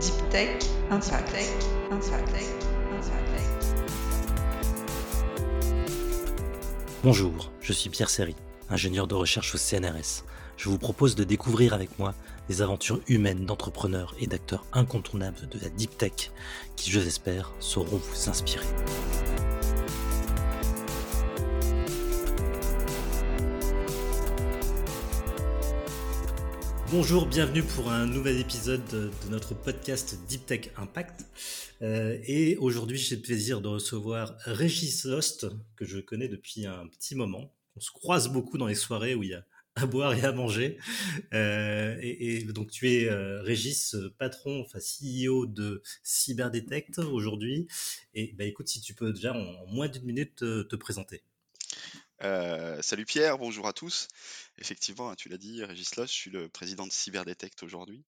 Deep Tech Impact. Bonjour, je suis Pierre Serry, ingénieur de recherche au CNRS. Je vous propose de découvrir avec moi les aventures humaines d'entrepreneurs et d'acteurs incontournables de la Deep Tech qui, je l'espère, sauront vous inspirer. Bonjour, bienvenue pour un nouvel épisode de notre podcast Deep Tech Impact. Euh, et aujourd'hui, j'ai le plaisir de recevoir Régis Lost, que je connais depuis un petit moment. On se croise beaucoup dans les soirées où il y a à boire et à manger. Euh, et, donc, tu es euh, Régis, patron, enfin CEO de Cyberdetect aujourd'hui. Et bah, écoute, si tu peux déjà en, moins d'une minute te présenter. Euh, salut Pierre, bonjour à tous. Effectivement, hein, tu l'as dit, Régis je suis le président de Cyberdetect aujourd'hui.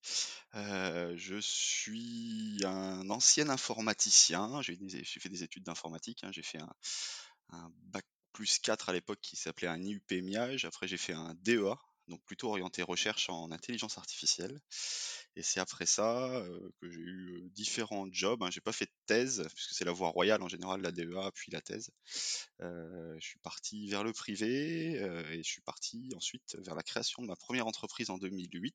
Euh, je suis un ancien informaticien, j'ai fait des études d'informatique, hein. j'ai fait un, bac plus 4 à l'époque qui s'appelait un IUP MIAGE, après j'ai fait un DEA, donc plutôt orienté recherche en intelligence artificielle. Et c'est après ça que j'ai eu différents jobs. Hein. J'ai pas fait de thèse, puisque c'est la voie royale en général, la DEA, puis la thèse. je suis parti vers le privé et je suis parti ensuite vers la création de ma première entreprise en 2008.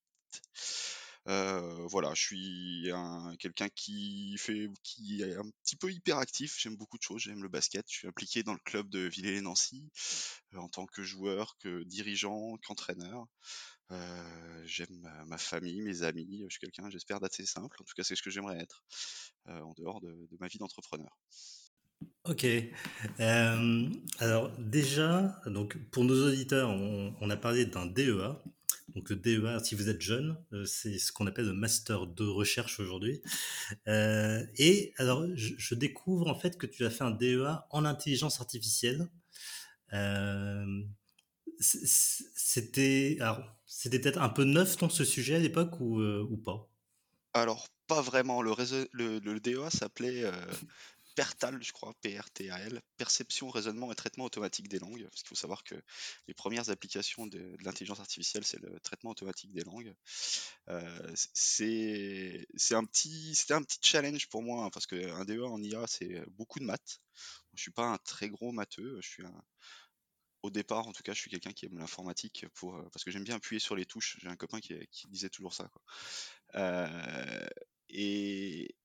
Voilà, je suis un, quelqu'un qui fait, qui est un petit peu hyperactif. J'aime beaucoup de choses. J'aime le basket. Je suis impliqué dans le club de Villers-les-Nancy euh, en tant que joueur, que dirigeant, qu'entraîneur. J'aime ma, famille, mes amis. Je suis quelqu'un, j'espère, d'assez simple. En tout cas, c'est ce que j'aimerais être en dehors de, ma vie d'entrepreneur. Ok. alors déjà, donc pour nos auditeurs, on, on a parlé d'un DEA. Donc le DEA, si vous êtes jeune, euh, c'est ce qu'on appelle le master de recherche aujourd'hui. Euh, et alors, je, découvre en fait que tu as fait un DEA en intelligence artificielle. Euh, c'était, c'était peut-être un peu neuf dans ce sujet à l'époque ou, pas? Alors pas vraiment. Le, le DEA s'appelait PERTAL, je crois, P-R-T-A-L, perception, raisonnement et traitement automatique des langues. Parce qu'il faut savoir que les premières applications de, l'intelligence artificielle, c'est le traitement automatique des langues. Euh, c'est un petit, c'était un petit challenge pour moi, hein, parce qu'un DEA en IA, c'est beaucoup de maths. Je suis pas un très gros matheux, je suis au départ, en tout cas, je suis quelqu'un qui aime l'informatique euh, parce que j'aime bien appuyer sur les touches. J'ai un copain qui, disait toujours ça. Euh, et,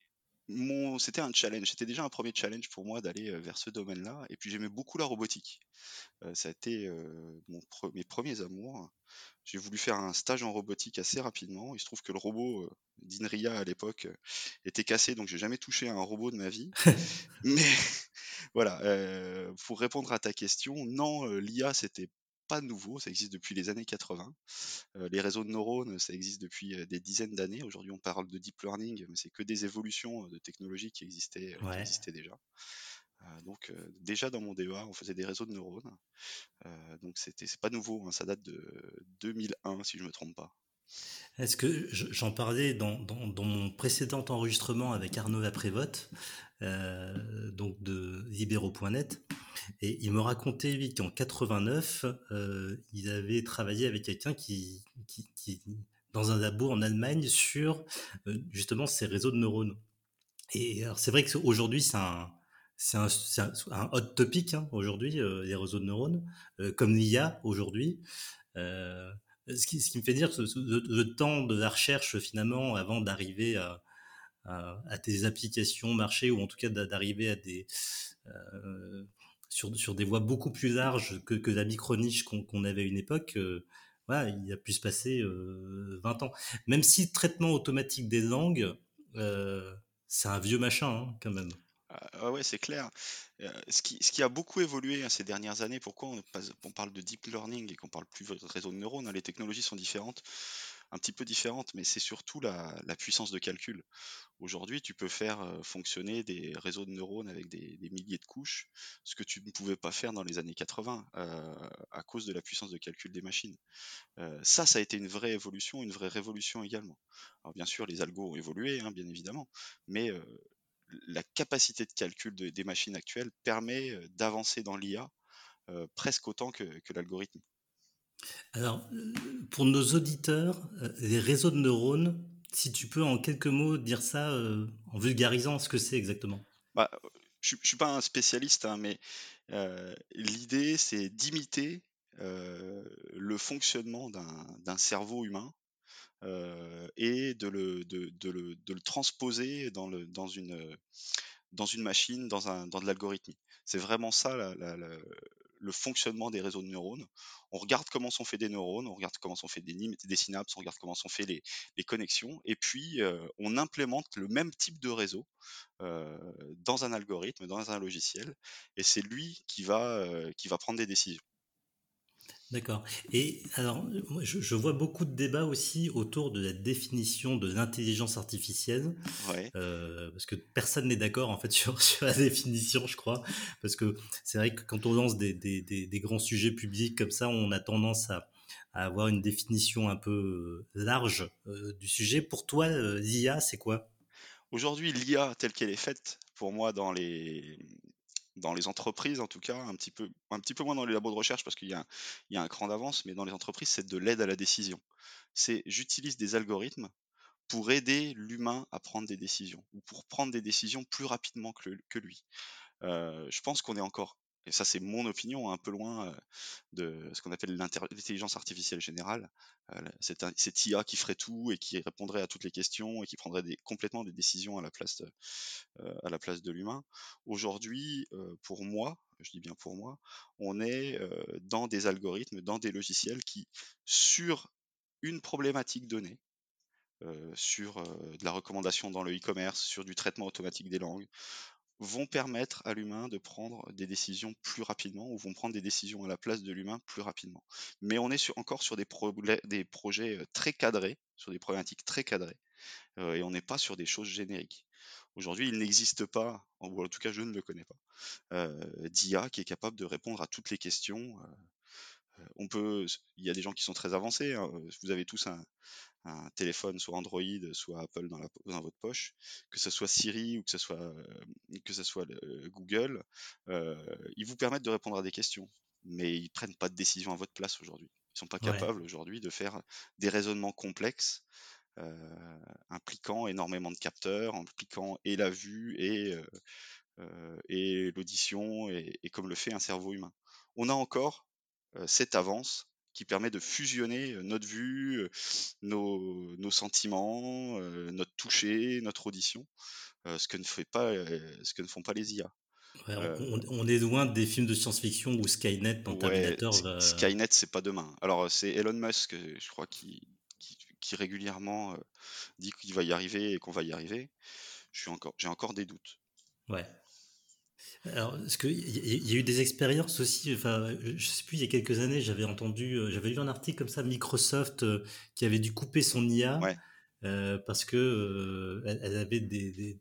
c'était un challenge, c'était déjà un premier challenge pour moi d'aller vers ce domaine-là. Et puis j'aimais beaucoup la robotique. ça a été mon mes premiers amours. J'ai voulu faire un stage en robotique assez rapidement. Il se trouve que le robot d'Inria à l'époque était cassé, donc j'ai jamais touché à un robot de ma vie. Mais voilà, pour répondre à ta question, non, l'IA c'était pas nouveau, ça existe depuis les années 80. Euh, les réseaux de neurones, ça existe depuis euh, des dizaines d'années. Aujourd'hui, on parle de deep learning, mais c'est que des évolutions euh, de technologies qui existaient, qui existaient déjà. donc déjà dans mon DEA, on faisait des réseaux de neurones. donc c'était c'est pas nouveau, hein, ça date de 2001 si je me trompe pas. Est-ce que j'en parlais dans, mon précédent enregistrement avec Arnaud Laprévote, euh, donc de libero.net, et il me racontait qu'en 89, euh, il avait travaillé avec quelqu'un qui, dans un labo en Allemagne sur euh, justement ces réseaux de neurones. Et c'est vrai qu'aujourd'hui c'est un c'est un, hot topic hein, aujourd'hui les réseaux de neurones, comme l'IA aujourd'hui. Ce qui, ce qui me fait dire que le, temps de la recherche finalement avant d'arriver à, à, des applications marché ou en tout cas d'arriver à euh, sur, des voies beaucoup plus larges que, la micro-niche qu'on avait à une époque, euh, il a pu se passer 20 euh, ans. Même si traitement automatique des langues, c'est un vieux machin hein, quand même. Ah ouais, c'est clair. ce, qui, ce qui a beaucoup évolué hein, ces dernières années, pourquoi on, parle de deep learning et qu'on parle plus de réseau de neurones, hein, les technologies sont différentes, un petit peu différentes, mais c'est surtout la, puissance de calcul. Aujourd'hui, tu peux faire fonctionner des réseaux de neurones avec des, milliers de couches, ce que tu ne pouvais pas faire dans les années 80 à cause de la puissance de calcul des machines. ça, ça a été une vraie évolution, une vraie révolution également. Alors bien sûr, les algos ont évolué, hein, bien évidemment, mais la capacité de calcul des machines actuelles permet d'avancer dans l'IA presque autant que, l'algorithme. Alors, pour nos auditeurs, les réseaux de neurones, si tu peux en quelques mots dire ça en vulgarisant ce que c'est exactement. Bah, je ne suis pas un spécialiste, hein, mais l'idée, c'est d'imiter le fonctionnement d'un cerveau humain et de le, transposer dans, dans, une, machine, dans, de l'algorithmie. C'est vraiment ça le fonctionnement des réseaux de neurones. On regarde comment sont faits des neurones, on regarde comment sont faits des, des synapses, on regarde comment sont faits les, connexions, et puis on implémente le même type de réseau dans un algorithme, dans un logiciel, et c'est lui qui va prendre des décisions. D'accord. Et alors, moi, je, vois beaucoup de débats aussi autour de la définition de l'intelligence artificielle, euh, parce que personne n'est d'accord en fait sur, sur, la définition, je crois, parce que c'est vrai que quand on lance des, des, des, grands sujets publics comme ça, on a tendance à, à avoir une définition un peu euh, large euh, du sujet. Pour toi, l'IA, c'est quoi? Aujourd'hui, l'IA telle qu'elle est faite, pour moi, dans les, dans les entreprises en tout cas, un petit peu, moins dans les labos de recherche parce qu'il y, a un cran d'avance, mais dans les entreprises, c'est de l'aide à la décision. C'est j'utilise des algorithmes pour aider l'humain à prendre des décisions ou pour prendre des décisions plus rapidement que, que lui. Euh, je pense qu'on est encore et ça c'est mon opinion, un peu loin de ce qu'on appelle l'intelligence artificielle générale, cette, IA qui ferait tout et qui répondrait à toutes les questions et qui prendrait complètement des décisions à la place de, à la place de l'humain. Aujourd'hui, pour moi, je dis bien pour moi, on est dans des algorithmes, dans des logiciels qui, sur une problématique donnée, sur de la recommandation dans le e-commerce, sur du traitement automatique des langues, vont permettre à l'humain de prendre des décisions plus rapidement ou vont prendre des décisions à la place de l'humain plus rapidement. Mais on est encore sur des, projets très cadrés, sur des problématiques très cadrées, et on n'est pas sur des choses génériques. Aujourd'hui, il n'existe pas, ou en tout cas je ne le connais pas, d'IA qui est capable de répondre à toutes les questions. il y a des gens qui sont très avancés. Hein, vous avez tous un, un téléphone, soit Android, soit Apple dans, la, dans, votre poche, que ce soit Siri ou que ce soit, euh, que ce soit euh, Google, euh, ils vous permettent de répondre à des questions, mais ils prennent pas de décision à votre place aujourd'hui. Ils sont pas capables aujourd'hui de faire des raisonnements complexes impliquant énormément de capteurs, impliquant et la vue et, et l'audition, et, et, comme le fait un cerveau humain. On a encore cette avance qui permet de fusionner notre vue, nos, nos sentiments, notre toucher, notre audition, ce que ne fait pas, ce que ne font pas les IA. on, est loin des films de science-fiction ou Skynet dans Terminator. Skynet, c'est pas demain. Alors c'est Elon Musk, je crois, qui, qui, régulièrement dit qu'il va y arriver et qu'on va y arriver. J'ai encore, encore des doutes. Ouais. Alors, ce qu'il y, a eu des expériences aussi, enfin, je sais plus, il y a quelques années, j'avais entendu, euh, j'avais lu un article comme ça, Microsoft euh, qui avait dû couper son IA euh, parce que elle, avait des,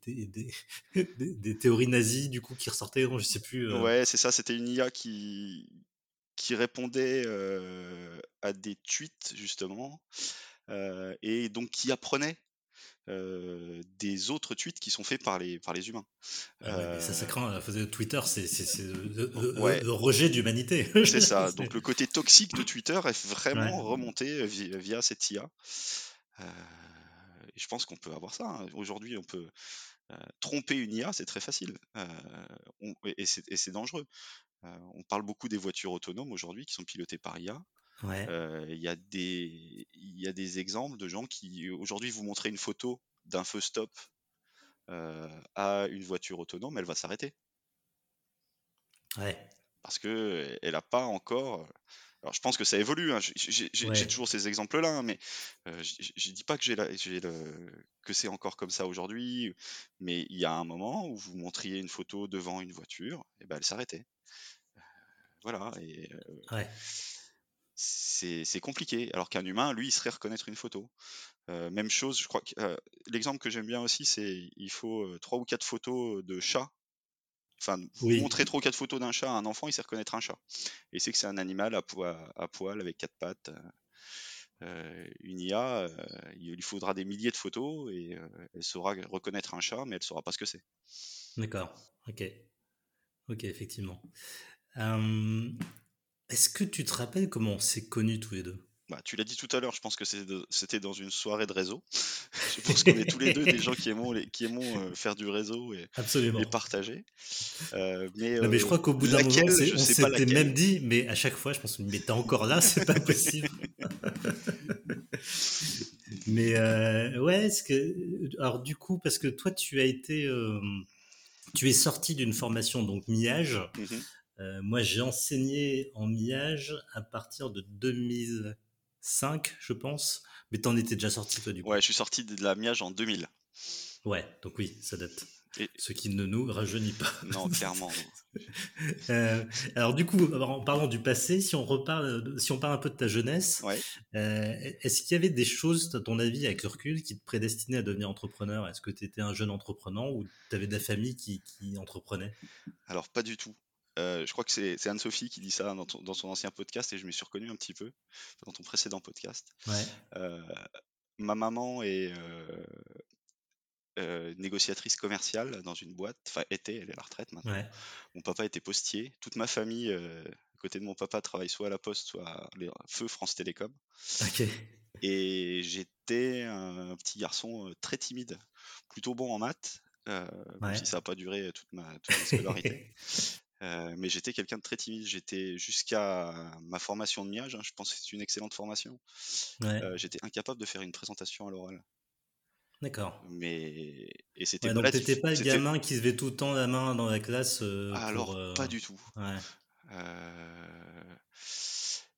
des, théories nazies du coup qui ressortaient, je sais plus. Ouais, c'est ça, c'était une IA qui, qui répondait à des tweets justement et donc qui apprenait des autres tweets qui sont faits par les, par les humains. Ah ça, ça craint. Twitter, c'est le, rejet d'humanité. c'est ça. Donc le côté toxique de Twitter est vraiment remonté via, cette IA. et je pense qu'on peut avoir ça. Hein. Aujourd'hui, on peut tromper une IA, c'est très facile. et c'est dangereux. on parle beaucoup des voitures autonomes aujourd'hui qui sont pilotées par IA. Il y, a des, y a des exemples de gens qui aujourd'hui vous montrez une photo d'un feu stop à une voiture autonome, elle va s'arrêter. Ouais. Parce que elle n'a pas encore. Alors je pense que ça évolue. Hein. J'ai toujours ces exemples-là, hein, mais je ne dis pas que j'ai le, que c'est encore comme ça aujourd'hui. Mais il y a un moment où vous montriez une photo devant une voiture, et ben elle s'arrêtait. Voilà. Et, ouais c'est compliqué. Alors qu'un humain, lui, il serait reconnaître une photo. Euh, même chose, je crois que euh, l'exemple que j'aime bien aussi, c'est il faut euh, trois ou quatre photos de chats. Enfin, montrer trois ou quatre photos d'un chat à un enfant, il sait reconnaître un chat. Et c'est que c'est un animal à, à, poil avec quatre pattes. une IA, il lui faudra des milliers de photos et elle saura reconnaître un chat, mais elle saura pas ce que c'est. D'accord, ok. Ok, effectivement. Est-ce que tu te rappelles comment on s'est connus tous les deux? Bah, tu l'as dit tout à l'heure, je pense que c'était dans une soirée de réseau. je pense qu'on est tous les deux des gens qui aimons, qui aimons euh, faire du réseau et, Absolument. et partager. Euh, mais, mais, je crois qu'au bout d'un moment, on s'était même dit, mais à chaque fois, je pense, mais t'es encore là, c'est pas possible. mais ouais, ce que, alors du coup, parce que toi, tu as été, tu es sorti d'une formation donc MIAGE. Mmh moi, j'ai enseigné en MIAGE à partir de 2000. 5, je pense. Mais t'en étais déjà sorti, toi, du coup. Ouais, je suis sorti de la Miage en 2000. Ouais, donc oui, ça date. Ce qui ne nous rajeunit pas. Non, clairement. Euh, alors du coup, en parlant du passé, si on reparle, si on parle un peu de ta jeunesse, euh, est-ce qu'il y avait des choses, à ton avis, avec le recul, qui te prédestinaient à devenir entrepreneur? Est-ce que tu étais un jeune entrepreneur ou tu avais de la famille qui, qui entreprenait? Alors pas du tout. Euh, je crois que c'est Anne-Sophie qui dit ça dans, son ancien podcast et je m'y suis reconnu un petit peu dans ton précédent podcast. Euh, ma maman est euh, négociatrice commerciale dans une boîte, enfin était, elle est à la retraite maintenant. Mon papa était postier. Toute ma famille, à côté de mon papa, travaille soit à la Poste, soit à Feu France Télécom. Et j'étais un petit garçon très timide, plutôt bon en maths, même si ça n'a pas duré toute ma, toute ma scolarité. Euh, mais j'étais quelqu'un de très timide. J'étais jusqu'à ma formation de miage. Hein, je pense que c'est une excellente formation. Euh, j'étais incapable de faire une présentation à l'oral. D'accord. Mais et c'était. Ouais, donc t'étais pas le gamin qui se met tout le temps la main dans la classe. Euh, alors pas du tout.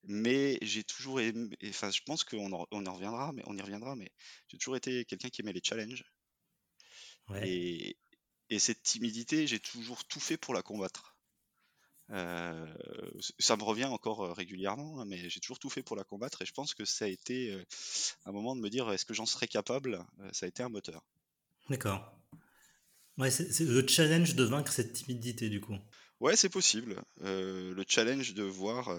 Mais j'ai toujours aimé. Enfin, je pense qu'on en, on en reviendra, mais on y reviendra. Mais j'ai toujours été quelqu'un qui aimait les challenges. Et, et cette timidité, j'ai toujours tout fait pour la combattre. Euh, ça me revient encore euh, régulièrement, hein, mais j'ai toujours tout fait pour la combattre et je pense que ça a été euh, un moment de me dire est-ce que j'en serais capable Ça a été un moteur. D'accord. Ouais, c'est le challenge de vaincre cette timidité du coup. Ouais, c'est possible. le challenge de voir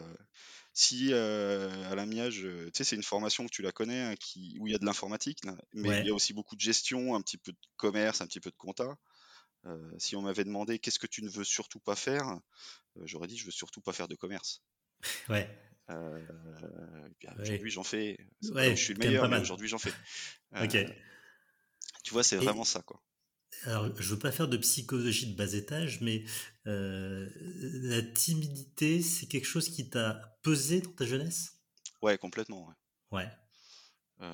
si à la miage, tu sais, c'est une formation que tu la connais, hein, qui, où il y a de l'informatique, mais il y a aussi beaucoup de gestion, un petit peu de commerce, un petit peu de compta. Si on m'avait demandé qu'est-ce que tu ne veux surtout pas faire, euh, j'aurais dit je veux surtout pas faire de commerce. Ouais. Euh, aujourd'hui j'en fais. je suis le meilleur, mais aujourd'hui j'en fais. ok. Tu vois, c'est vraiment ça, quoi. Alors, je veux pas faire de psychologie de bas étage, mais la timidité, c'est quelque chose qui t'a pesé dans ta jeunesse? Ouais, complètement. Ouais.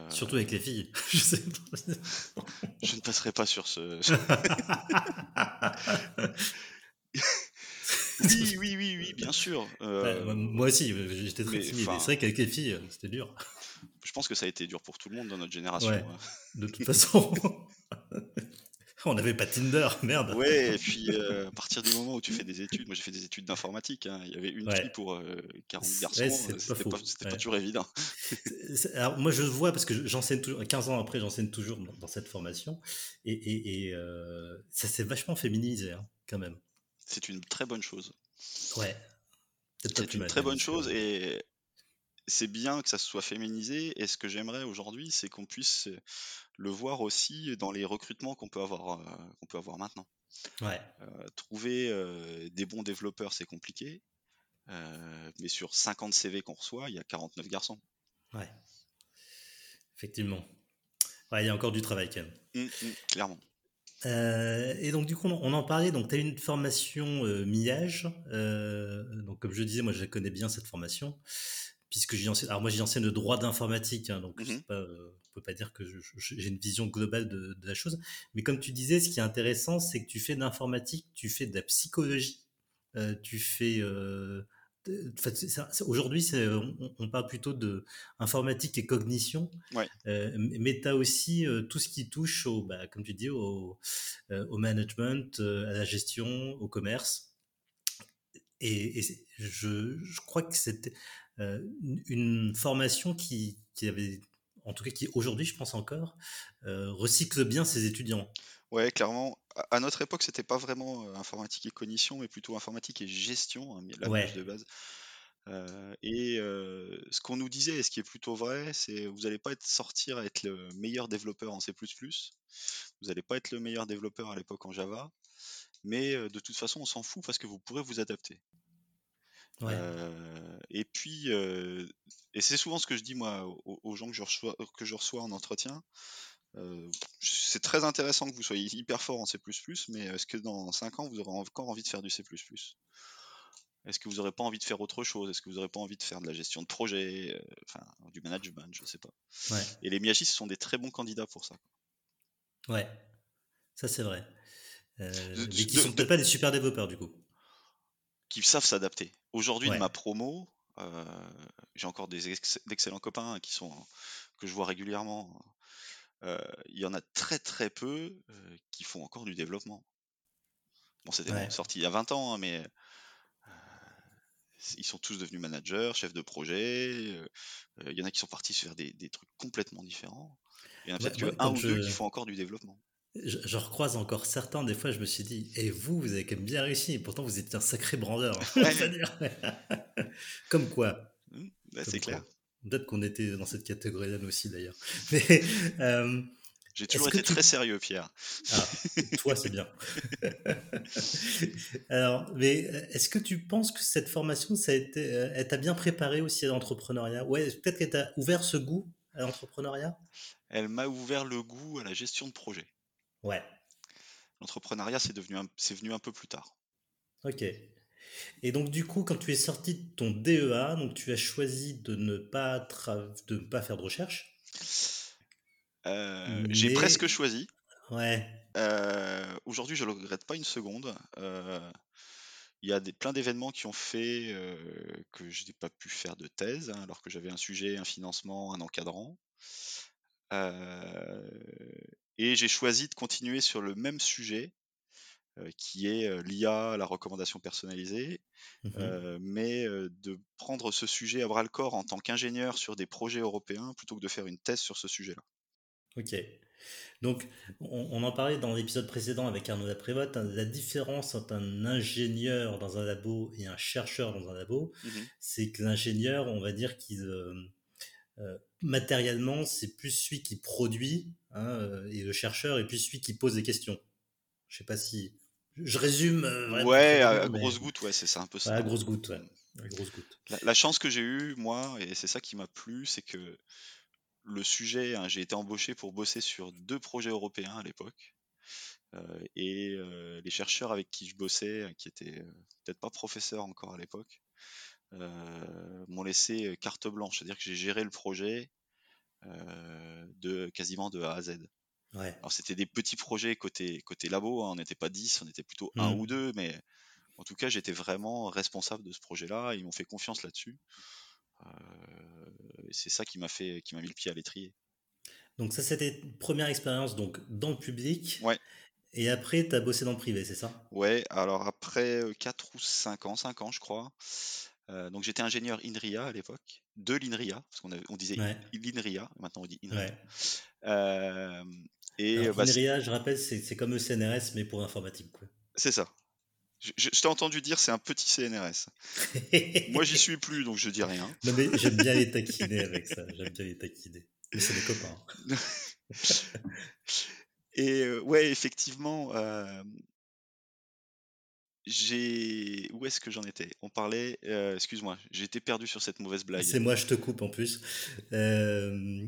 Surtout avec les filles. je, sais je ne passerai pas sur ce. Oui, oui, oui, oui, bien sûr. Euh, moi aussi, j'étais très timide. C'est vrai qu'avec les filles, euh, c'était dur. Je pense que ça a été dur pour tout le monde dans notre génération. Hein. De toute façon, on n'avait pas Tinder, merde. Ouais, et puis euh, à partir du moment où tu fais des études, moi j'ai fait des études d'informatique, hein, il y avait une fille pour 40 garçons, c'était pas, pas, toujours évident. Alors moi je vois, parce que j'enseigne toujours, 15 ans après, j'enseigne toujours dans, cette formation, et, et, ça s'est vachement féminisé hein, quand même c'est une très bonne chose. Ouais. C'est une très bonne chose et c'est bien que ça soit féminisé. Et ce que j'aimerais aujourd'hui, c'est qu'on puisse le voir aussi dans les recrutements qu'on peut avoir, euh, qu'on peut avoir maintenant. Ouais. Euh, trouver euh, des bons développeurs, c'est compliqué. mais sur 50 CV qu'on reçoit, il y a 49 garçons. Ouais. Effectivement. il y a encore du travail quand même. Mmh, mmh, clairement. Euh, et donc, du coup, on en parlait. Donc, tu as une formation euh, MIAGE. Euh, donc, comme je disais, moi, je connais bien cette formation. Puisque enseigne. Alors, moi, j'y enseigne le droit d'informatique. Hein, donc, mmh pas, on ne peut pas dire que j'ai une vision globale de, de, la chose. Mais comme tu disais, ce qui est intéressant, c'est que tu fais de l'informatique, tu fais de la psychologie, tu fais Aujourd'hui, on, on, parle plutôt de informatique et cognition, euh, mais tu as aussi euh, tout ce qui touche, au, bah, comme tu dis, au, euh, au management, à la gestion, au commerce. Et, je, je, crois que c'était une formation qui, qui, avait, en tout cas qui aujourd'hui, je pense encore, recycle bien ses étudiants. Ouais, clairement. À notre époque, c'était pas vraiment informatique et cognition, mais plutôt informatique et gestion, hein, la base de base. et ce qu'on nous disait, et ce qui est plutôt vrai, c'est vous n'allez pas être sortir à être le meilleur développeur en C++, vous n'allez pas être le meilleur développeur à l'époque en Java, mais de toute façon, on s'en fout parce que vous pourrez vous adapter. Ouais. Euh, et puis, euh, et c'est souvent ce que je dis moi aux, aux gens que je reçois, que je reçois en entretien. Euh, c'est très intéressant que vous soyez hyper fort en C++, mais est-ce que dans 5 ans vous aurez encore envie de faire du C++ Est-ce que vous n'aurez pas envie de faire autre chose? Est-ce que vous n'aurez pas envie de faire de la gestion de projet, enfin du management, je sais pas. Ouais. Et les Miyagi sont des très bons candidats pour ça. Ouais, ça c'est vrai. Mais qui de- sont peut-être pas des super développeurs du coup. Qui savent s'adapter. Aujourd'hui, Ouais. de ma promo, euh, j'ai encore des ex- d'excellents copains hein, qui sont que je vois régulièrement. Euh, Il y en a très très peu euh, qui font encore du développement. Bon, c'était Ouais. sorti il y a 20 ans, hein, mais ils sont tous devenus managers, chefs de projet. Il y en a qui sont partis faire des, des trucs complètement différents. Il y en a peut-être que moi, un ou deux qui font encore du développement. Je, je recroise encore certains, des fois je me suis dit, et vous, vous avez quand même bien réussi, et pourtant vous êtes un sacré Ouais. dire. Comme quoi. Ouais, Comme c'est clair. Peut-être qu'on était dans cette catégorie-là nous aussi d'ailleurs. Mais euh, J'ai toujours été tu- très sérieux, Pierre. ah, toi c'est bien. Alors, mais euh, est-ce que tu penses que cette formation, ça a été, euh, elle t'a bien préparé aussi à l'entrepreneuriat? Ouais, peut-être qu'elle t'a ouvert ce goût à l'entrepreneuriat? Elle m'a ouvert le goût à la gestion de projet. Ouais. L'entrepreneuriat, c'est devenu un- c'est venu un peu plus tard. Ok. Et donc du coup, quand tu es sorti de ton DEA, donc tu as choisi de ne pas tra- de ne pas faire de recherche? Euh, J'ai presque choisi. Ouais. Euh, Aujourd'hui, je ne le regrette pas une seconde. Euh, Il y a des, plein d'événements qui ont fait que je n'ai pas pu faire de thèse, hein, alors que j'avais un sujet, un financement, un encadrant. Et j'ai choisi de continuer sur le même sujet, euh, qui est euh, l'IA, la recommandation personnalisée, euh, mais de prendre ce sujet à bras le corps en tant qu'ingénieur sur des projets européens plutôt que de faire une thèse sur ce sujet-là. Ok. Donc, on, on en parlait dans l'épisode précédent avec Arnaud Laprévote, hein, la différence entre un ingénieur dans un labo et un chercheur dans un labo, Mhm. c'est que l'ingénieur, on va dire qu'il matériellement, c'est plus celui qui produit, hein, euh, et le chercheur est plus celui qui pose des questions. Je sais pas si je résume. euh, vraiment Ouais, à, mais- grosse goutte, ouais, c'est ça un peu ça. Ouais, à grosse goutte, ouais. À grosse goutte. La, la chance que j'ai eue, moi, et c'est ça qui m'a plu, c'est que le sujet, hein, j'ai été embauché pour bosser sur deux projets européens à l'époque. Euh, et euh, les chercheurs avec qui je bossais, euh, qui étaient euh, peut-être pas professeurs encore à l'époque, euh, m'ont laissé euh, carte blanche. C'est-à-dire que j'ai géré le projet euh, de quasiment de A à Z. Ouais. Alors c'était des petits projets côté, côté labo, hein, on n'était pas 10, on était plutôt un Mhm. ou deux, mais en tout cas j'étais vraiment responsable de ce projet-là, ils m'ont fait confiance là-dessus. Euh, c'est ça qui m'a fait qui m'a mis le pied à l'étrier. Donc ça, c'était première expérience donc dans le public. Ouais. Et après, tu as bossé dans le privé, c'est ça? Ouais, alors après 4 ou 5 ans, 5 ans je crois, euh, donc j'étais ingénieur INRIA à l'époque, de l'INRIA, parce qu'on on disait Ouais. l'INRIA, maintenant on dit INRIA. Ouais. Euh, et Alors, bah, INRIA, je rappelle, c'est comme le CNRS, mais pour l'informatique. quoi. c'est ça. Je, je- je t'ai entendu dire c'est un petit CNRS. Moi j'y suis plus donc je dis rien. Non, mais j'aime bien les taquiner avec ça. J'aime bien les taquiner. Mais c'est des copains. Et euh, ouais, effectivement, j'ai. Où est-ce que j'en étais? On parlait. euh, Excuse-moi, été perdu sur cette mauvaise blague. C'est moi, je te coupe en plus. Euh,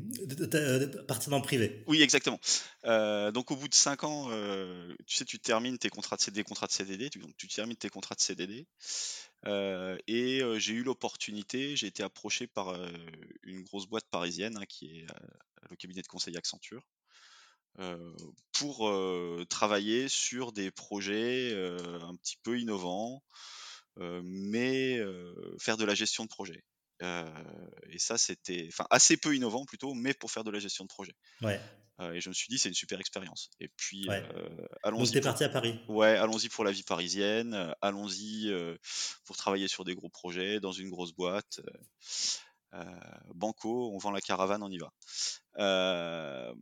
partir dans le privé. Oui, exactement. Euh, donc au bout de 5 ans, euh, tu sais, tu termines tes contrats de CD, contrats de CDD, tu, donc tu termines tes contrats de CDD. et j'ai eu l'opportunité, j'ai été approché par une grosse boîte parisienne hein, qui est le cabinet de conseil Accenture. Euh, pour euh, travailler sur des projets euh, un petit peu innovants, mais faire de la gestion de projet. Et ça, c'était, enfin, assez peu innovant plutôt, mais pour faire de la gestion de projet. Ouais. Et je me suis dit, c'est une super expérience. Et puis, Ouais. euh, Donc, allons-y. t'es pour- parti à Paris. Ouais, allons-y pour la vie parisienne, allons-y pour travailler sur des gros projets, dans une grosse boîte. euh, euh, banco, on vend la caravane, on y va. Euh,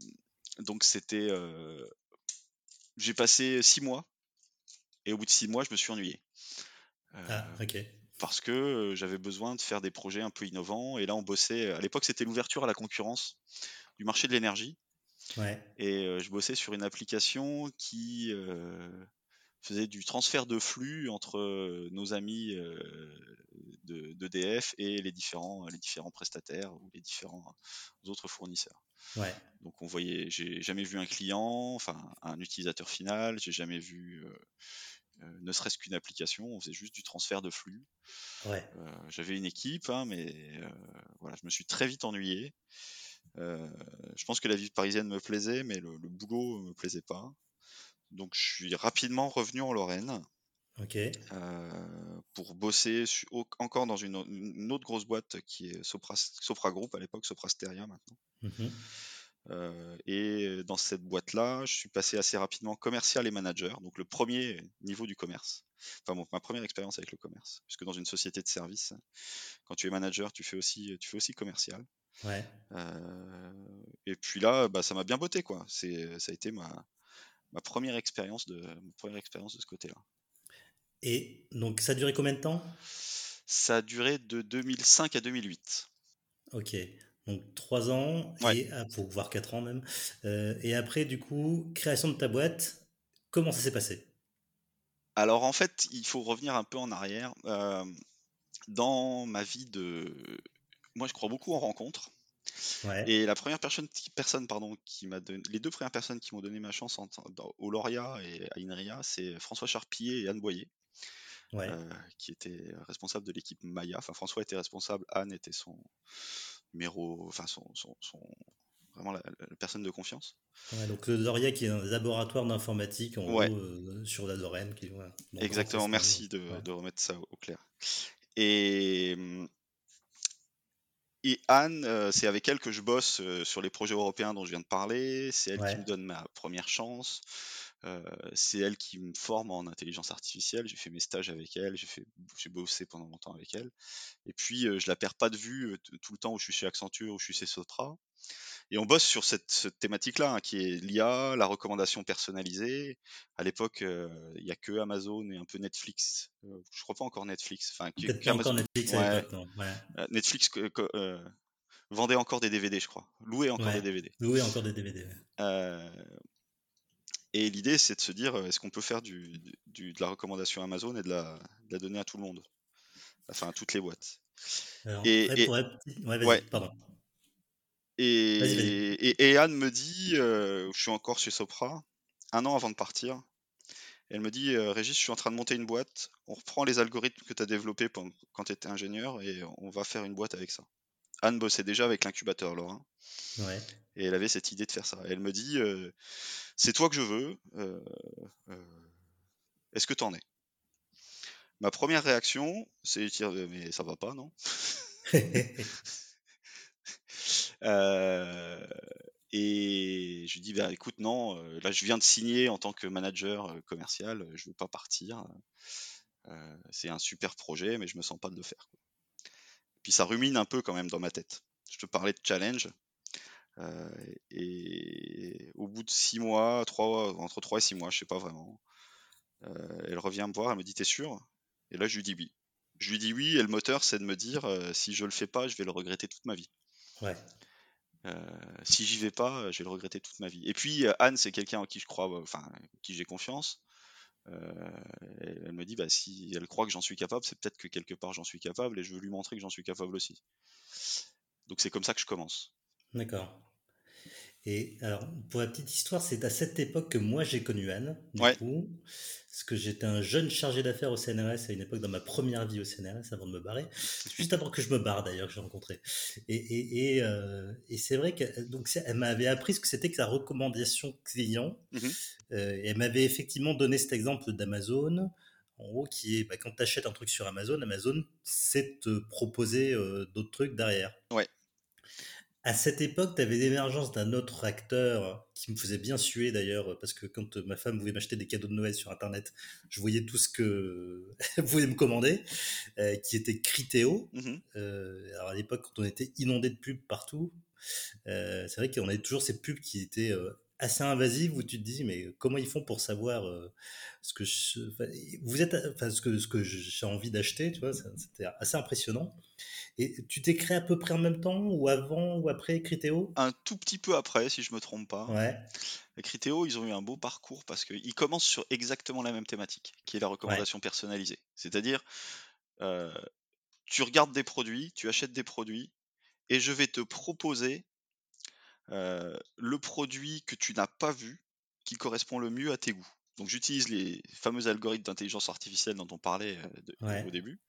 donc c'était, euh, j'ai passé six mois, et au bout de six mois, je me suis ennuyé. Euh, Ah, ok. parce que euh, j'avais besoin de faire des projets un peu innovants. Et là, on bossait. À l'époque, c'était l'ouverture à la concurrence du marché de l'énergie. Ouais. Et euh, je bossais sur une application qui euh, faisait du transfert de flux entre nos amis de d'EDF et les différents, les différents prestataires ou les différents autres fournisseurs. Ouais. Donc on voyait, j'ai jamais vu un client, enfin un utilisateur final, j'ai jamais vu ne serait-ce qu'une application, on faisait juste du transfert de flux. Ouais. J'avais une équipe, hein, mais voilà, je me suis très vite ennuyé. je pense que la vie parisienne me plaisait, mais le, le boulot me plaisait pas. Donc je suis rapidement revenu en Lorraine. Pour bosser encore dans une, autre grosse boîte qui est Sopra, Sopra Group à l'époque, Sopra Steria maintenant. Mmh et dans cette boîte-là, je suis passé assez rapidement commercial et manager, donc le premier niveau du commerce. Enfin ma première expérience avec le commerce, puisque dans une société de service, quand tu es manager, tu fais aussi, tu fais aussi commercial. Ouais. et puis là, bah, ça m'a bien botté quoi. C'est, ça a été ma, ma première expérience de première expérience de ce côté-là. Et donc ça a duré combien de temps? Ça a duré de 2005 à 2008. Ok, donc trois ans et ah, pour voir quatre ans même. Euh, et après du coup création de ta boîte, comment ça s'est passé? Alors en fait il faut revenir un peu en arrière. Euh, dans ma vie de, moi je crois beaucoup en rencontres. Et la première personne, personne pardon, qui m'a donné, les deux premières personnes qui m'ont donné ma chance au Lauria et à INRIA, c'est François Charpillet et Anne Boyer, euh, qui étaient responsables de l'équipe Maya. Enfin, François était responsable, Anne était son numéro, enfin son, vraiment la, personne de confiance. donc le Lauria qui est un laboratoire d'informatique en euh, sur la Lorraine. Qui, Exactement, merci de, de, remettre ça au clair. Et et Anne, euh, c'est avec elle que je bosse euh, sur les projets européens dont je viens de parler. C'est elle qui me donne ma première chance. Euh, c'est elle qui me forme en intelligence artificielle. J'ai fait mes stages avec elle. J'ai fait, j'ai bossé pendant longtemps avec elle. Et puis, je la perds pas de vue tout le temps où je suis chez Accenture, où je suis chez Sotra. Et on bosse sur cette, thématique-là, hein, qui est l'IA, la recommandation personnalisée. À l'époque, il n'y a que Amazon et un peu Netflix. je crois pas encore Netflix. Enfin, encore Netflix. Netflix vendait encore des DVD, je crois. Louait encore des DVD. Louait encore des DVD. Et l'idée, c'est de se dire, est-ce qu'on peut faire du, de la recommandation Amazon et de la, donner à tout le monde? Enfin, à toutes les boîtes. et, ouais, pardon. Et, Anne me dit, euh, je suis encore chez Sopra, un an avant de partir. Elle me dit, euh, Régis, je suis en train de monter une boîte. On reprend les algorithmes que tu as développés quand tu étais ingénieur et on va faire une boîte avec ça. Anne bossait déjà avec l'incubateur Laurent. Et elle avait cette idée de faire ça. elle me dit, euh, c'est toi que je veux. Est-ce que tu en es? Ma première réaction, c'est de dire, mais ça va pas, non? Euh, et je lui dis, bah, écoute, non, euh, là je viens de signer en tant que manager euh, commercial, je veux pas partir. c'est un super projet, mais je me sens pas de le faire. Puis ça rumine un peu quand même dans ma tête. Je te parlais de challenge. et au bout de six mois, trois, entre trois et six mois, je sais pas vraiment, elle revient me voir, elle me dit T'es sûr? Et là, je lui dis oui. Je lui dis oui, et le moteur, c'est de me dire Si je le fais pas, je vais le regretter toute ma vie. Ouais. Euh, si j'y vais pas, euh, je vais le regretter toute ma vie. Et puis euh, Anne, c'est quelqu'un en qui je crois, enfin, qui j'ai confiance. Elle me dit, bah, si elle croit que j'en suis capable, c'est peut-être que quelque part j'en suis capable et je veux lui montrer que j'en suis capable aussi. Donc c'est comme ça que je commence. D'accord. Et alors, pour la petite histoire, c'est à cette époque que moi j'ai connu Anne, du coup, parce que j'étais un jeune chargé d'affaires au CNRS à une époque dans ma première vie au CNRS avant de me barrer, juste avant que je me barre d'ailleurs que j'ai rencontré. Et, et, et, euh, et c'est vrai qu'elle elle m'avait appris ce que c'était que la recommandation client. Mmh euh, et elle m'avait effectivement donné cet exemple d'Amazon. En gros, qui est bah, quand tu achètes un truc sur Amazon, Amazon sait te proposer euh, d'autres trucs derrière. Ouais à cette époque, tu avais l'émergence d'un autre acteur qui me faisait bien suer d'ailleurs, parce que quand ma femme voulait m'acheter des cadeaux de Noël sur Internet, je voyais tout ce que vous voulait me commander, euh, qui était Criteo. Mmh euh, alors à l'époque, quand on était inondé de pubs partout, euh, c'est vrai qu'on avait toujours ces pubs qui étaient assez invasives où tu te dis mais comment ils font pour savoir ce que je, vous êtes enfin ce que ce que j'ai envie d'acheter tu vois c'était assez impressionnant et tu t'es créé à peu près en même temps ou avant ou après Criteo? Un tout petit peu après si je me trompe pas. Ouais. Criteo, ils ont eu un beau parcours parce qu'ils commencent sur exactement la même thématique, qui est la recommandation personnalisée. C'est-à-dire, tu regardes des produits, tu achètes des produits, et je vais te proposer le produit que tu n'as pas vu, qui correspond le mieux à tes goûts. Donc j'utilise les fameux algorithmes d'intelligence artificielle dont on parlait au début.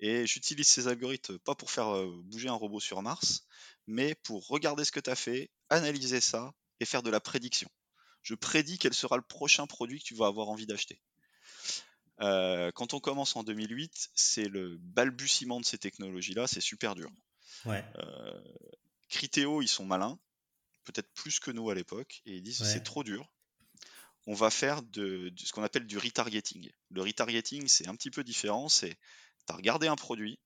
Et j'utilise ces algorithmes pas pour faire bouger un robot sur Mars, mais pour regarder ce que tu as fait, analyser ça et faire de la prédiction. Je prédis quel sera le prochain produit que tu vas avoir envie d'acheter. quand on commence en 2008, c'est le balbutiement de ces technologies-là, c'est super dur. Ouais. Criteo, ils sont malins, peut-être plus que nous à l'époque, et ils disent c'est trop dur. On va faire de, ce qu'on appelle du retargeting. Le retargeting, c'est un petit peu différent. C'est tu as regardé un produit,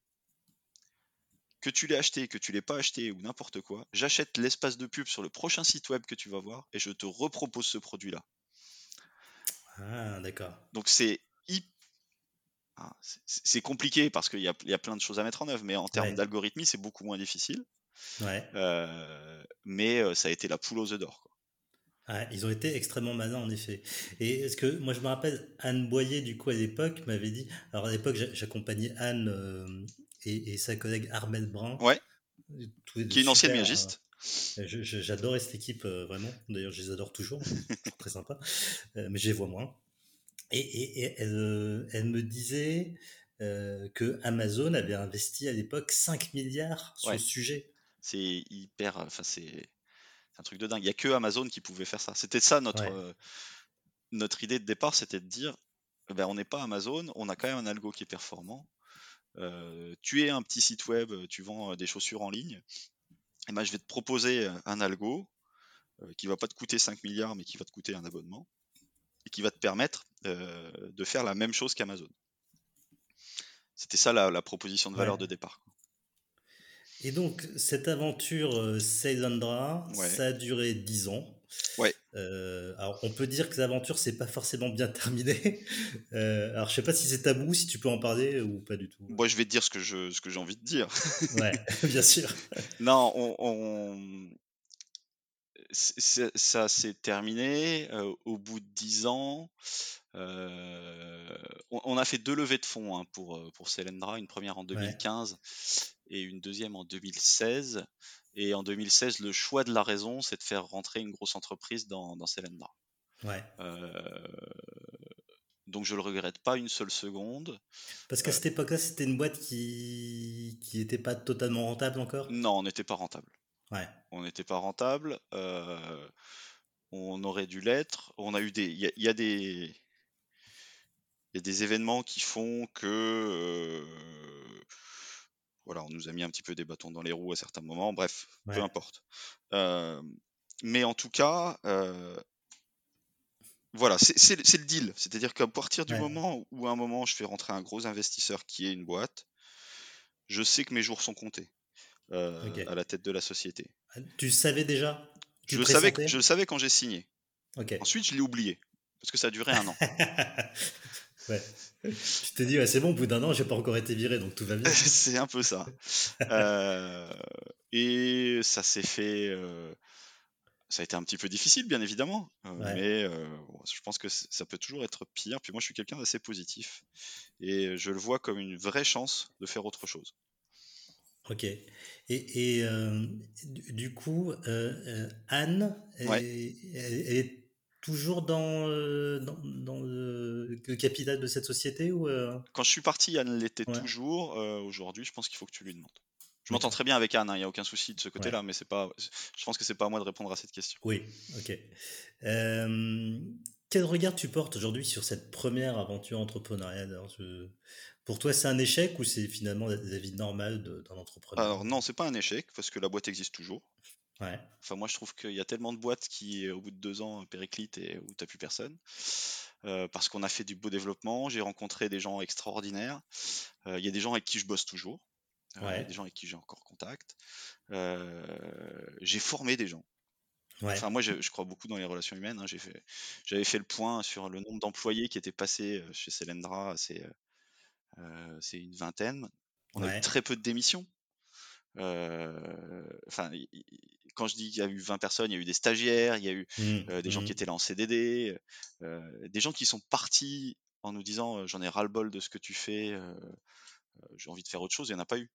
que tu l'aies acheté, que tu l'aies pas acheté ou n'importe quoi, j'achète l'espace de pub sur le prochain site web que tu vas voir et je te repropose ce produit-là. Ah, d'accord. Donc c'est ah, c'est compliqué parce qu'il y, a, plein de choses à mettre en œuvre, mais en termes d'algorithmie, c'est beaucoup moins difficile. Euh, mais euh, ça a été la poule aux œufs d'or. Ils ont été extrêmement malins en effet. Et est-ce que moi je me rappelle Anne Boyer du coup à l'époque m'avait dit. Alors à l'époque j'accompagnais Anne euh, et, sa collègue Armel Brun. Ouais. Qui est une ancienne méagiste. J'adorais cette équipe vraiment. D'ailleurs je les adore toujours. très sympa. mais je les vois moins. Et, elle, elle, me disait euh, que Amazon avait investi à l'époque 5 milliards sur le sujet. C'est hyper. Enfin, c'est un truc de dingue. Il n'y a que Amazon qui pouvait faire ça. C'était ça notre, euh, notre idée de départ c'était de dire ben, on n'est pas Amazon, on a quand même un algo qui est performant. Euh, tu es un petit site web, tu vends des chaussures en ligne. Et ben, je vais te proposer un algo qui va pas te coûter 5 milliards, mais qui va te coûter un abonnement et qui va te permettre de faire la même chose qu'Amazon. C'était ça la, proposition de valeur de départ. Et donc, cette aventure euh, Sailendra, ça a duré 10 ans. Ouais. Euh, alors, on peut dire que l'aventure, c'est pas forcément bien terminé. Euh, alors, je sais pas si c'est tabou, si tu peux en parler ou pas du tout. Moi, je vais te dire ce que je, ce que j'ai envie de dire. ouais, bien sûr. non, on, ça s'est terminé au bout de 10 ans. on, a fait deux levées de fonds hein, pour, pour Selendra, une première en 2015 et une deuxième en 2016. Et en 2016, le choix de la raison, c'est de faire rentrer une grosse entreprise dans, dans Selendra. Ouais. donc je le regrette pas une seule seconde. Parce qu'à cette époque-là, c'était une boîte qui qui n'était pas totalement rentable encore? Non, on n'était pas rentable. On n'était pas rentable. Euh, on aurait dû l'être. On a eu des. Il y, a des. Il y a des événements qui font que. Voilà, on nous a mis un petit peu des bâtons dans les roues à certains moments. Bref, peu importe. Euh, mais en tout cas, voilà, c'est le deal. C'est-à-dire qu'à partir du moment où à un moment je fais rentrer un gros investisseur qui est une boîte, je sais que mes jours sont comptés. Euh, à la tête de la société. Ah, tu savais déjà? Je, le savais, je le savais quand j'ai signé. Ensuite, je l'ai oublié, parce que ça a duré un an. ouais. Tu t'es dit, c'est bon, au bout d'un an, j'ai pas encore été viré, donc tout va bien. c'est un peu ça. Euh, et ça s'est fait. Euh, ça a été un petit peu difficile, bien évidemment, mais je pense que ça peut toujours être pire. Puis moi, je suis quelqu'un d'assez positif et je le vois comme une vraie chance de faire autre chose. Ok. Et, euh, du coup, euh, euh, Anne, elle, est toujours dans, dans, le, capital de cette société ou Quand je suis parti, Anne l'était toujours. Aujourd'hui, je pense qu'il faut que tu lui demandes. Je m'entends très bien avec Anne, il hein, n'y a aucun souci de ce côté-là, mais c'est pas, je pense que c'est pas à moi de répondre à cette question. Oui, ok. quel regard tu portes aujourd'hui sur cette première aventure entrepreneuriale? Pour toi, c'est un échec ou c'est finalement la, vie normale d'un entrepreneur? Alors non, c'est pas un échec parce que la boîte existe toujours. Ouais. Enfin, moi, je trouve qu'il y a tellement de boîtes qui, au bout de deux ans, périclitent et où t'as plus personne. Euh, parce qu'on a fait du beau développement, j'ai rencontré des gens extraordinaires. Euh, il y a des gens avec qui je bosse toujours. Euh, il y a des gens avec qui j'ai encore contact. j'ai formé des gens. Enfin, moi, je, crois beaucoup dans les relations humaines. Hein. J'ai fait, j'avais fait le point sur le nombre d'employés qui étaient passés chez Celendra. C'est, c'est une vingtaine. On a eu très peu de démissions. Enfin, quand je dis qu'il y a eu 20 personnes, il y a eu des stagiaires, il y a eu mmh, des gens qui mmh. étaient là en CDD, des gens qui sont partis en nous disant j'en ai ras le bol de ce que tu fais, j'ai envie de faire autre chose. Il n'y en a pas eu.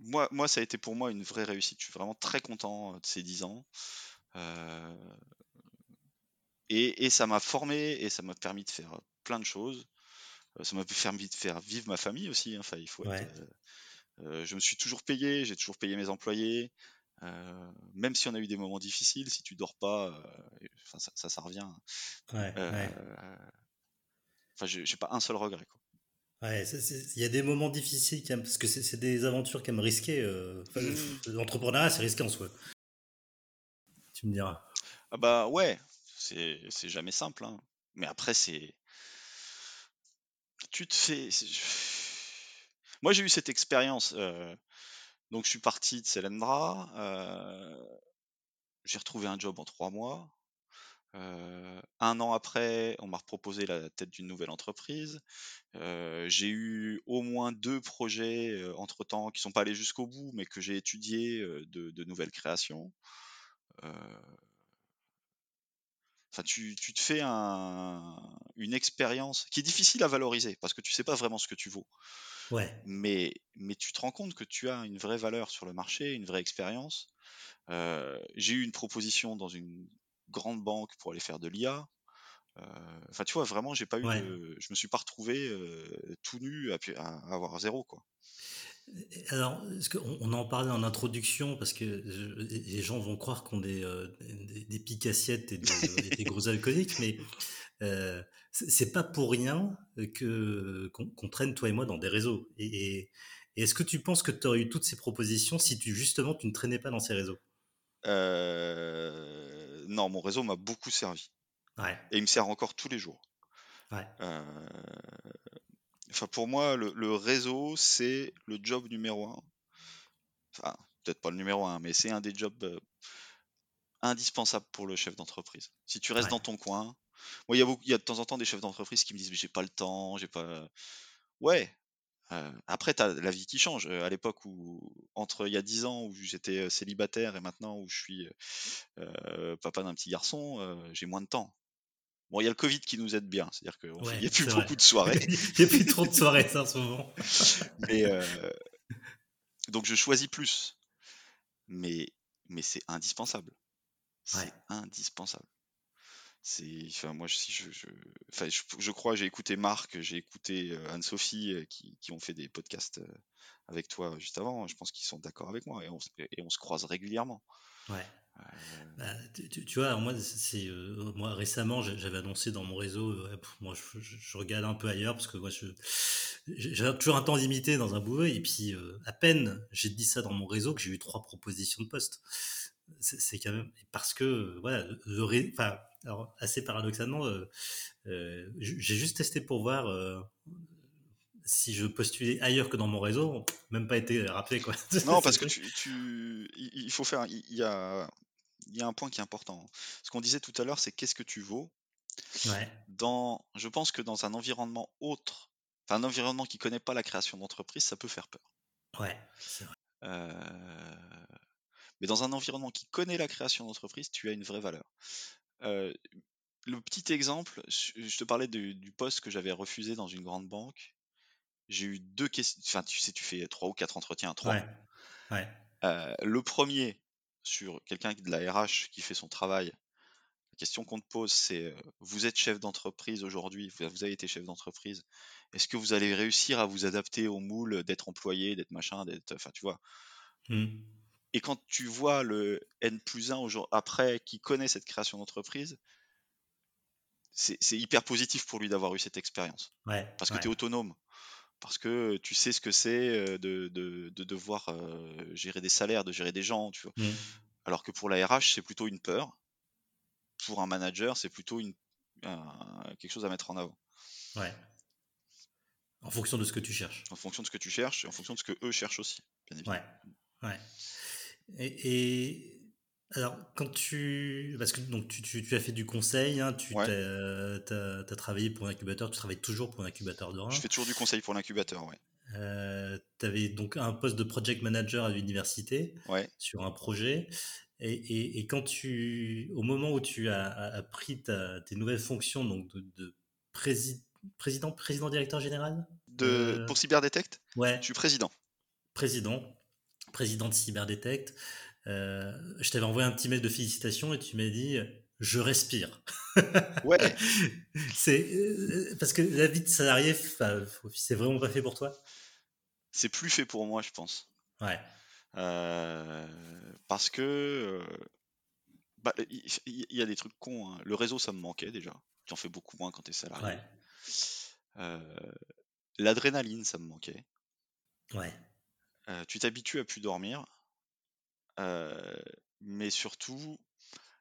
moi, moi, ça a été pour moi une vraie réussite. Je suis vraiment très content de ces 10 ans. Et, et, ça m'a formé et ça m'a permis de faire plein de choses. Ça m'a permis de faire vivre ma famille aussi. Hein. Enfin, il faut je me suis toujours payé, j'ai toujours payé mes employés. même si on a eu des moments difficiles, si tu dors pas, ça, ça, ça, revient. Enfin, j'ai pas un seul regret. Quoi. Ouais, il y a des moments difficiles parce que c'est des aventures qui aiment risquer. Mmh. L'entrepreneuriat, c'est risqué en soi. Tu me diras. Ah bah ouais, c'est jamais simple. Hein. Mais après, c'est tu te fais. Moi, j'ai eu cette expérience. donc, je suis parti de Selendra. j'ai retrouvé un job en trois mois. un an après, on m'a proposé la tête d'une nouvelle entreprise. j'ai eu au moins deux projets entre temps qui sont pas allés jusqu'au bout, mais que j'ai étudiés de, de, nouvelles créations. Enfin, tu, te fais une expérience qui est difficile à valoriser parce que tu sais pas vraiment ce que tu vaux. Ouais. Mais, mais tu te rends compte que tu as une vraie valeur sur le marché, une vraie expérience. Euh, j'ai eu une proposition dans une grande banque pour aller faire de l'IA. Euh, enfin, tu vois, vraiment, j'ai pas eu, je me suis pas retrouvé euh, tout nu à, à, avoir zéro quoi. Alors, on, en parlait en introduction parce que les gens vont croire qu'on est euh, des, des picassiettes et des, gros alcooliques, mais euh, c'est pas pour rien que qu'on traîne toi et moi dans des réseaux. Et, est-ce que tu penses que tu aurais eu toutes ces propositions si tu justement tu ne traînais pas dans ces réseaux? Euh, Non, mon réseau m'a beaucoup servi. Et il me sert encore tous les jours. Ouais. Enfin, pour moi, le, réseau, c'est le job numéro un. Enfin, peut-être pas le numéro un, mais c'est un des jobs euh, indispensables pour le chef d'entreprise. Si tu restes dans ton coin, moi, il y, a il y a de temps en temps des chefs d'entreprise qui me disent, mais j'ai pas le temps, j'ai pas. Ouais. Euh, après, tu as la vie qui change. Euh, à l'époque où, entre il y a 10 ans où j'étais célibataire et maintenant où je suis papa d'un petit garçon, j'ai moins de temps. Bon, il y a le Covid qui nous aide bien, c'est-à-dire qu'il n'y a plus beaucoup de soirées. Il n'y a plus trop de soirées, ça, en ce moment. Mais, euh, donc, je choisis plus. Mais, mais c'est indispensable. C'est indispensable. C'est, enfin, moi, si je, je, enfin, je, je crois, j'ai écouté Marc, j'ai écouté euh, Anne-Sophie euh, qui, qui, ont fait des podcasts avec toi juste avant. Je pense qu'ils sont d'accord avec moi et on, et on se croise régulièrement. Ouais. Bah, tu, vois, moi, c'est euh, moi récemment, j'avais annoncé dans mon réseau, euh, moi, je, regarde un peu ailleurs parce que moi, j'ai toujours un temps limité dans un boulot et puis euh, à peine j'ai dit ça dans mon réseau que j'ai eu trois propositions de poste. C'est quand même parce que voilà, le, enfin, alors assez paradoxalement, j'ai juste testé pour voir si je postulais ailleurs que dans mon réseau, même pas été rappelé quoi. Non, parce que tu, tu, il faut faire, il y a, il y a un point qui est important. Ce qu'on disait tout à l'heure, c'est qu'est-ce que tu vaux dans, Je pense que dans un environnement autre, enfin un environnement qui ne connaît pas la création d'entreprise, ça peut faire peur. Ouais, c'est vrai. Euh, mais dans un environnement qui connaît la création d'entreprise, tu as une vraie valeur. Euh, le petit exemple, je te parlais du poste que j'avais refusé dans une grande banque. J'ai eu deux questions. Enfin, tu sais, tu fais trois ou quatre entretiens, trois. Ouais. Euh, le premier, sur quelqu'un de la RH qui fait son travail, la question qu'on te pose, c'est vous êtes chef d'entreprise aujourd'hui, vous avez été chef d'entreprise, est-ce que vous allez réussir à vous adapter au moule d'être employé, d'être machin, d'être. Enfin, tu vois? Mmh. Et quand tu vois le N plus 1 après qui connaît cette création d'entreprise, c'est hyper positif pour lui d'avoir eu cette expérience. parce que tu es autonome parce que tu sais ce que c'est de, devoir gérer des salaires, de gérer des gens, tu vois. Mmh. Alors que pour la RH, c'est plutôt une peur. Pour un manager, c'est plutôt une, quelque chose à mettre en avant. Ouais. En fonction de ce que tu cherches. En fonction de ce que tu cherches et en fonction de ce que eux cherchent aussi, bien évidemment. Ouais. ouais. Et, Alors, quand tu. Parce que donc, tu, tu, tu as fait du conseil, hein, tu Ouais. as, travaillé pour un incubateur, tu travailles toujours pour un incubateur de Je fais toujours du conseil pour l'incubateur, ouais. Euh, tu avais donc un poste de project manager à l'université Ouais. sur un projet. Et, et, et quand tu, au moment où tu as, as pris ta, tes nouvelles fonctions donc de, de président, président, président directeur général? De, euh, Pour Cyberdetect? Ouais. Je suis président. Président, président de Cyberdetect. Euh, je t'avais envoyé un petit mail de félicitations et tu m'as dit je respire. Ouais. c'est euh, parce que la vie de salarié, c'est vraiment pas fait pour toi? C'est plus fait pour moi, je pense. Ouais. Euh, parce que bah, il y, a des trucs cons. Hein. Le réseau, ça me manquait déjà. Tu en fais beaucoup moins quand tu es salarié. L'adrénaline, ça me manquait. Ouais. tu t'habitues à plus dormir. Mais surtout,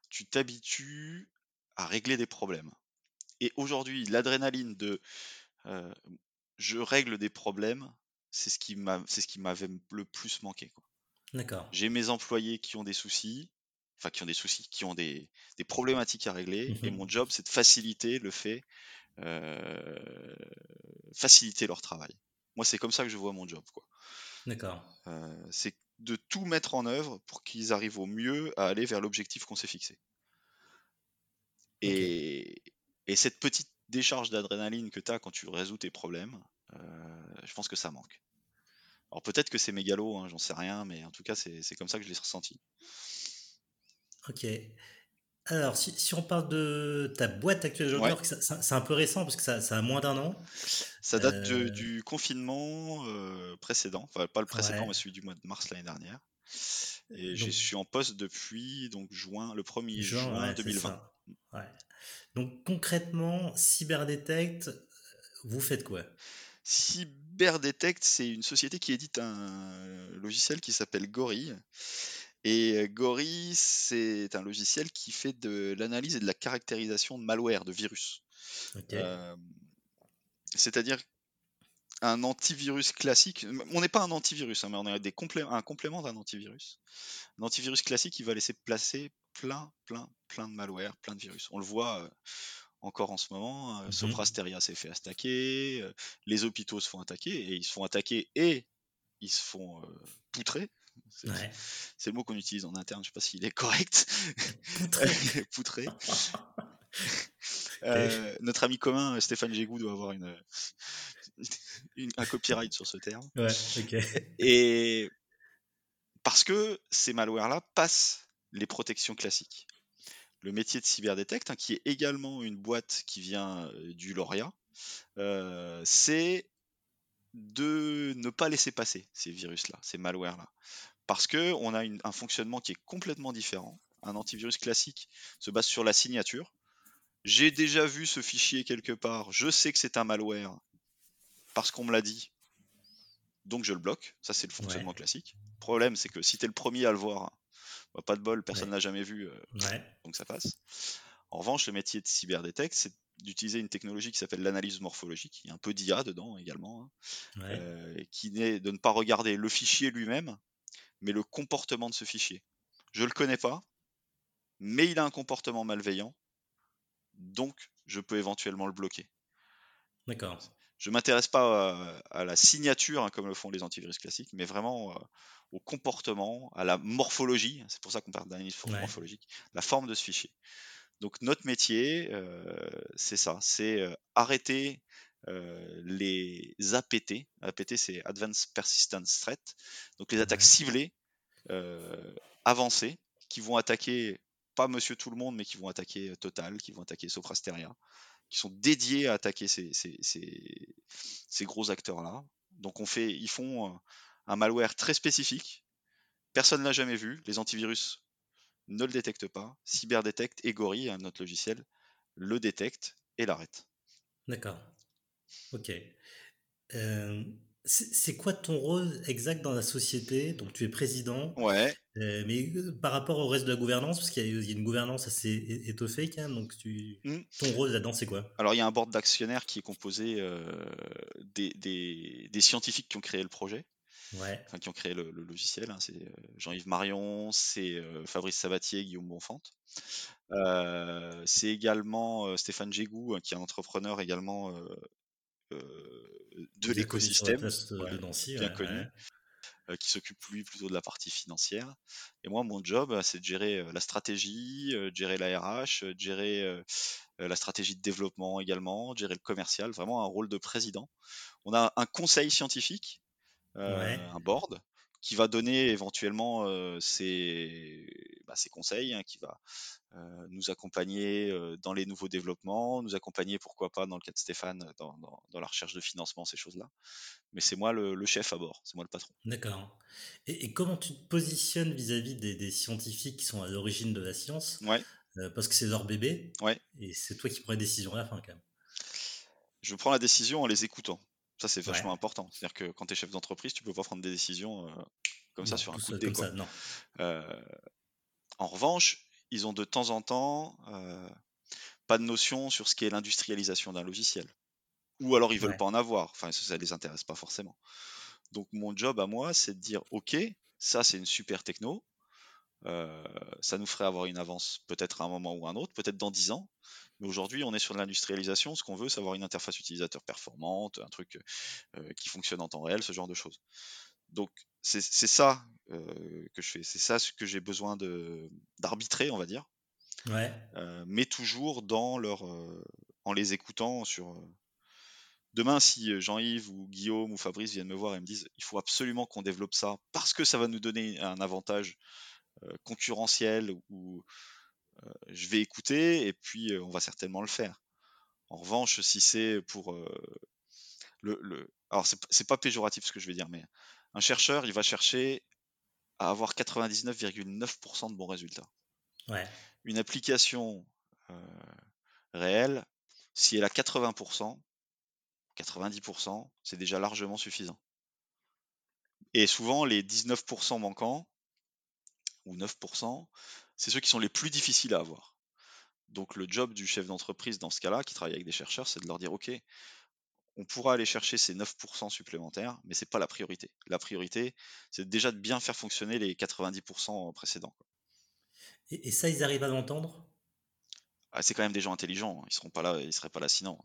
tu t'habitues à régler des problèmes. Et aujourd'hui, l'adrénaline de je règle des problèmes, c'est ce qui m'avait le plus manqué. D'accord. J'ai mes employés qui ont des soucis, enfin qui ont des soucis, qui ont des, problématiques à régler, et mmh mon job, c'est de faciliter le fait, faciliter leur travail. Moi, c'est comme ça que je vois mon job. D'accord. c'est de tout mettre en œuvre pour qu'ils arrivent au mieux à aller vers l'objectif qu'on s'est fixé. Et, et, cette petite décharge d'adrénaline que tu as quand tu résous tes problèmes, je pense que ça manque. Alors peut-être que c'est mégalo, hein, j'en sais rien, mais en tout cas, c'est comme ça que je l'ai ressenti. Ok. Alors, si, on parle de ta boîte actuelle, ouais. c'est un peu récent parce que ça, ça a moins d'un an. Ça date euh, du confinement euh, précédent, enfin pas le précédent, mais celui du mois de mars l'année dernière. Et je suis en poste depuis donc juin, le 1er juin, 2020. Donc concrètement, Cyberdetect, vous faites quoi? Cyberdetect, c'est une société qui édite un logiciel qui s'appelle Gorille. Et Gorille, c'est un logiciel qui fait de l'analyse et de la caractérisation de malware, de virus. C'est-à-dire un antivirus classique. On n'est pas un antivirus, hein, mais on est des un complément d'un antivirus. Un antivirus classique, il va laisser placer plein, plein, plein de malware, plein de virus. On le voit encore en ce moment. Mmh Soprasteria s'est fait attaquer, les hôpitaux se font attaquer, et ils se font attaquer et ils se font poutrer. C'est le mot qu'on utilise en interne, je sais pas s'il est correct. Poutrer. Euh, notre ami commun Stéphane Gégou doit avoir une, un copyright sur ce terme. Et parce que ces malwares-là passent les protections classiques le métier de Cyberdetect, hein, qui est également une boîte qui vient du Lauria, c'est de ne pas laisser passer ces virus-là, ces malwares-là. Parce qu'on a un fonctionnement qui est complètement différent. Un antivirus classique se base sur la signature. J'ai déjà vu ce fichier quelque part, je sais que c'est un malware parce qu'on me l'a dit, donc je le bloque. Ça, c'est le fonctionnement classique. Le problème, c'est que si tu es le premier à le voir, bah, pas de bol, personne n'a jamais vu, euh, donc ça passe. En revanche, le métier de cyberdetect, c'est d'utiliser une technologie qui s'appelle l'analyse morphologique. Il y a un peu d'IA dedans également, hein, euh, qui n'est de ne pas regarder le fichier lui-même, mais le comportement de ce fichier. Je ne le connais pas, mais il a un comportement malveillant, donc je peux éventuellement le bloquer. D'accord. Je ne m'intéresse pas à, la signature, hein, comme le font les antivirus classiques, mais vraiment euh, au comportement, à la morphologie, c'est pour ça qu'on parle d'analyse morphologique, la forme de ce fichier. Donc notre métier, euh, c'est ça, c'est euh, arrêter euh, les APT. APT, c'est Advanced Persistent Threat. Donc les attaques ciblées, avancées, qui vont attaquer pas Monsieur Tout le Monde, mais qui vont attaquer Total, qui vont attaquer Soprasteria, qui sont dédiés à attaquer ces, ces, ces gros acteurs-là. Donc on fait, ils font un malware très spécifique. Personne ne l'a jamais vu. Les antivirus ne le détectent pas. Cyberdetect et Gorille, un autre logiciel, le détecte et l'arrête. D'accord. Ok. Euh, c'est quoi ton rôle exact dans la société? Donc tu es président. Ouais. Euh, mais euh, par rapport au reste de la gouvernance, parce qu'il y, a une gouvernance assez étoffée quand même, donc tu, mmh. ton rôle là-dedans c'est quoi? Alors il y a un board d'actionnaires qui est composé des, des, des, scientifiques qui ont créé le projet. Ouais. enfin, qui ont créé le, le logiciel. hein. C'est euh, Jean-Yves Marion, c'est euh, Fabrice Sabatier, Guillaume Bonfante. Euh, c'est également Stéphane Gégou, hein, qui est un entrepreneur également de l'écosystème, ouais, Nancy, bien ouais, connu, ouais. qui s'occupe lui plutôt de la partie financière. Et moi, mon job, euh, c'est de gérer la stratégie, de gérer la RH, de gérer la stratégie de développement également, de gérer le commercial, vraiment un rôle de président. On a un conseil scientifique, Ouais. un board, qui va donner éventuellement euh, ses, bah, ses conseils, hein, qui va euh, nous accompagner euh, dans les nouveaux développements, nous accompagner pourquoi pas dans le cas de Stéphane dans, dans- dans la recherche de financement, ces choses-là. Mais c'est moi le, le chef à bord, c'est moi le patron. D'accord. Et, et comment tu te positionnes vis-à-vis des, des scientifiques qui sont à l'origine de la science Ouais, Euh, Parce que c'est leur bébé, ouais. et c'est toi qui prends les décisions à la fin, quand même? Je prends la décision en les écoutant. Ça, c'est vachement Ouais. important. C'est-à-dire que quand tu es chef d'entreprise, tu peux pas prendre des décisions euh, comme ça sur un coup ça, de dé. comme quoi. ça, non. Euh, en revanche, ils ont de temps en temps euh, pas de notion sur ce qu'est l'industrialisation d'un logiciel. Ou alors ils veulent Ouais. pas en avoir. Enfin, ça, ça les intéresse pas forcément. Donc mon job à moi, c'est de dire, ok, ça c'est une super techno. ça nous ferait avoir une avance peut-être à un moment ou un autre, peut-être dans 10 ans. Mais aujourd'hui, on est sur de l'industrialisation. Ce qu'on veut, c'est avoir une interface utilisateur performante, un truc euh, qui fonctionne en temps réel, ce genre de choses. Donc c'est ça euh, que je fais, c'est ça ce que j'ai besoin d'arbitrer, on va dire, Ouais. euh, mais toujours dans leur, en les écoutant sur. Demain, si Jean-Yves ou Guillaume ou Fabrice viennent me voir et me disent il faut absolument qu'on développe ça parce que ça va nous donner un avantage concurrentiel ou je vais écouter et puis euh, on va certainement le faire. En revanche, si c'est pour euh, le, le, alors c'est c'est pas péjoratif ce que je vais dire, mais un chercheur, il va chercher à avoir 99,9% de bons résultats. Ouais. Une application euh, réelle, si elle a 80%, 90%, c'est déjà largement suffisant. Et souvent, les 19% manquants, ou 9%, c'est ceux qui sont les plus difficiles à avoir. Donc le job du chef d'entreprise dans ce cas-là, qui travaille avec des chercheurs, c'est de leur dire, OK, on pourra aller chercher ces 9% supplémentaires, mais c'est pas la priorité. La priorité, c'est déjà de bien faire fonctionner les 90% précédents. Et, et ça, ils arrivent à l'entendre? Ah, c'est quand même des gens intelligents, hein. ils seront pas là, ils seraient pas là sinon.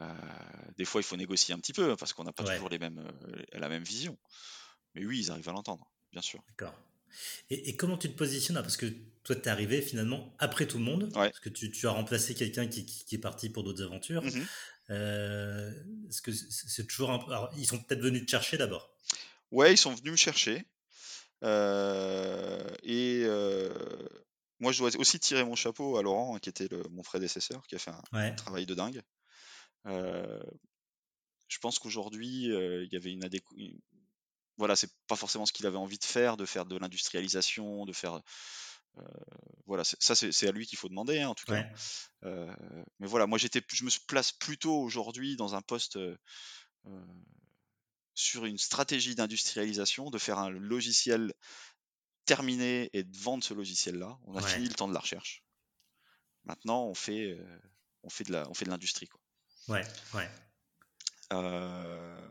Euh, des fois, il faut négocier un petit peu parce qu'on n'a pas Ouais. toujours les mêmes, euh, la même vision. Mais oui, ils arrivent à l'entendre, bien sûr. D'accord. Et, et comment tu te positionnes là Parce que toi, tu es arrivé finalement après tout le monde, Ouais. parce que tu, tu as remplacé quelqu'un qui, qui- qui est parti pour d'autres aventures. Mhm. Euh, Est-ce que c'est toujours un peu... Alors, ils sont peut-être venus te chercher d'abord? Ouais, ils sont venus me chercher. Euh, et euh, moi, je dois aussi tirer mon chapeau à Laurent, hein, qui était le- mon prédécesseur, qui a fait un Ouais. travail de dingue. Euh, je pense qu'aujourd'hui, il y avait une adéquation. Voilà, c'est pas forcément ce qu'il avait envie de faire, de faire de l'industrialisation, de faire. euh, voilà, ça, c'est à lui qu'il faut demander, hein, en tout cas. Ouais. Euh, mais voilà, moi, j'étais, je me place plutôt aujourd'hui dans un poste euh, sur une stratégie d'industrialisation, de faire un logiciel terminé et de vendre ce logiciel-là. On a Ouais. fini le temps de la recherche. Maintenant, on fait, on fait de la, on fait de l'industrie. quoi. Ouais. Ouais. Euh,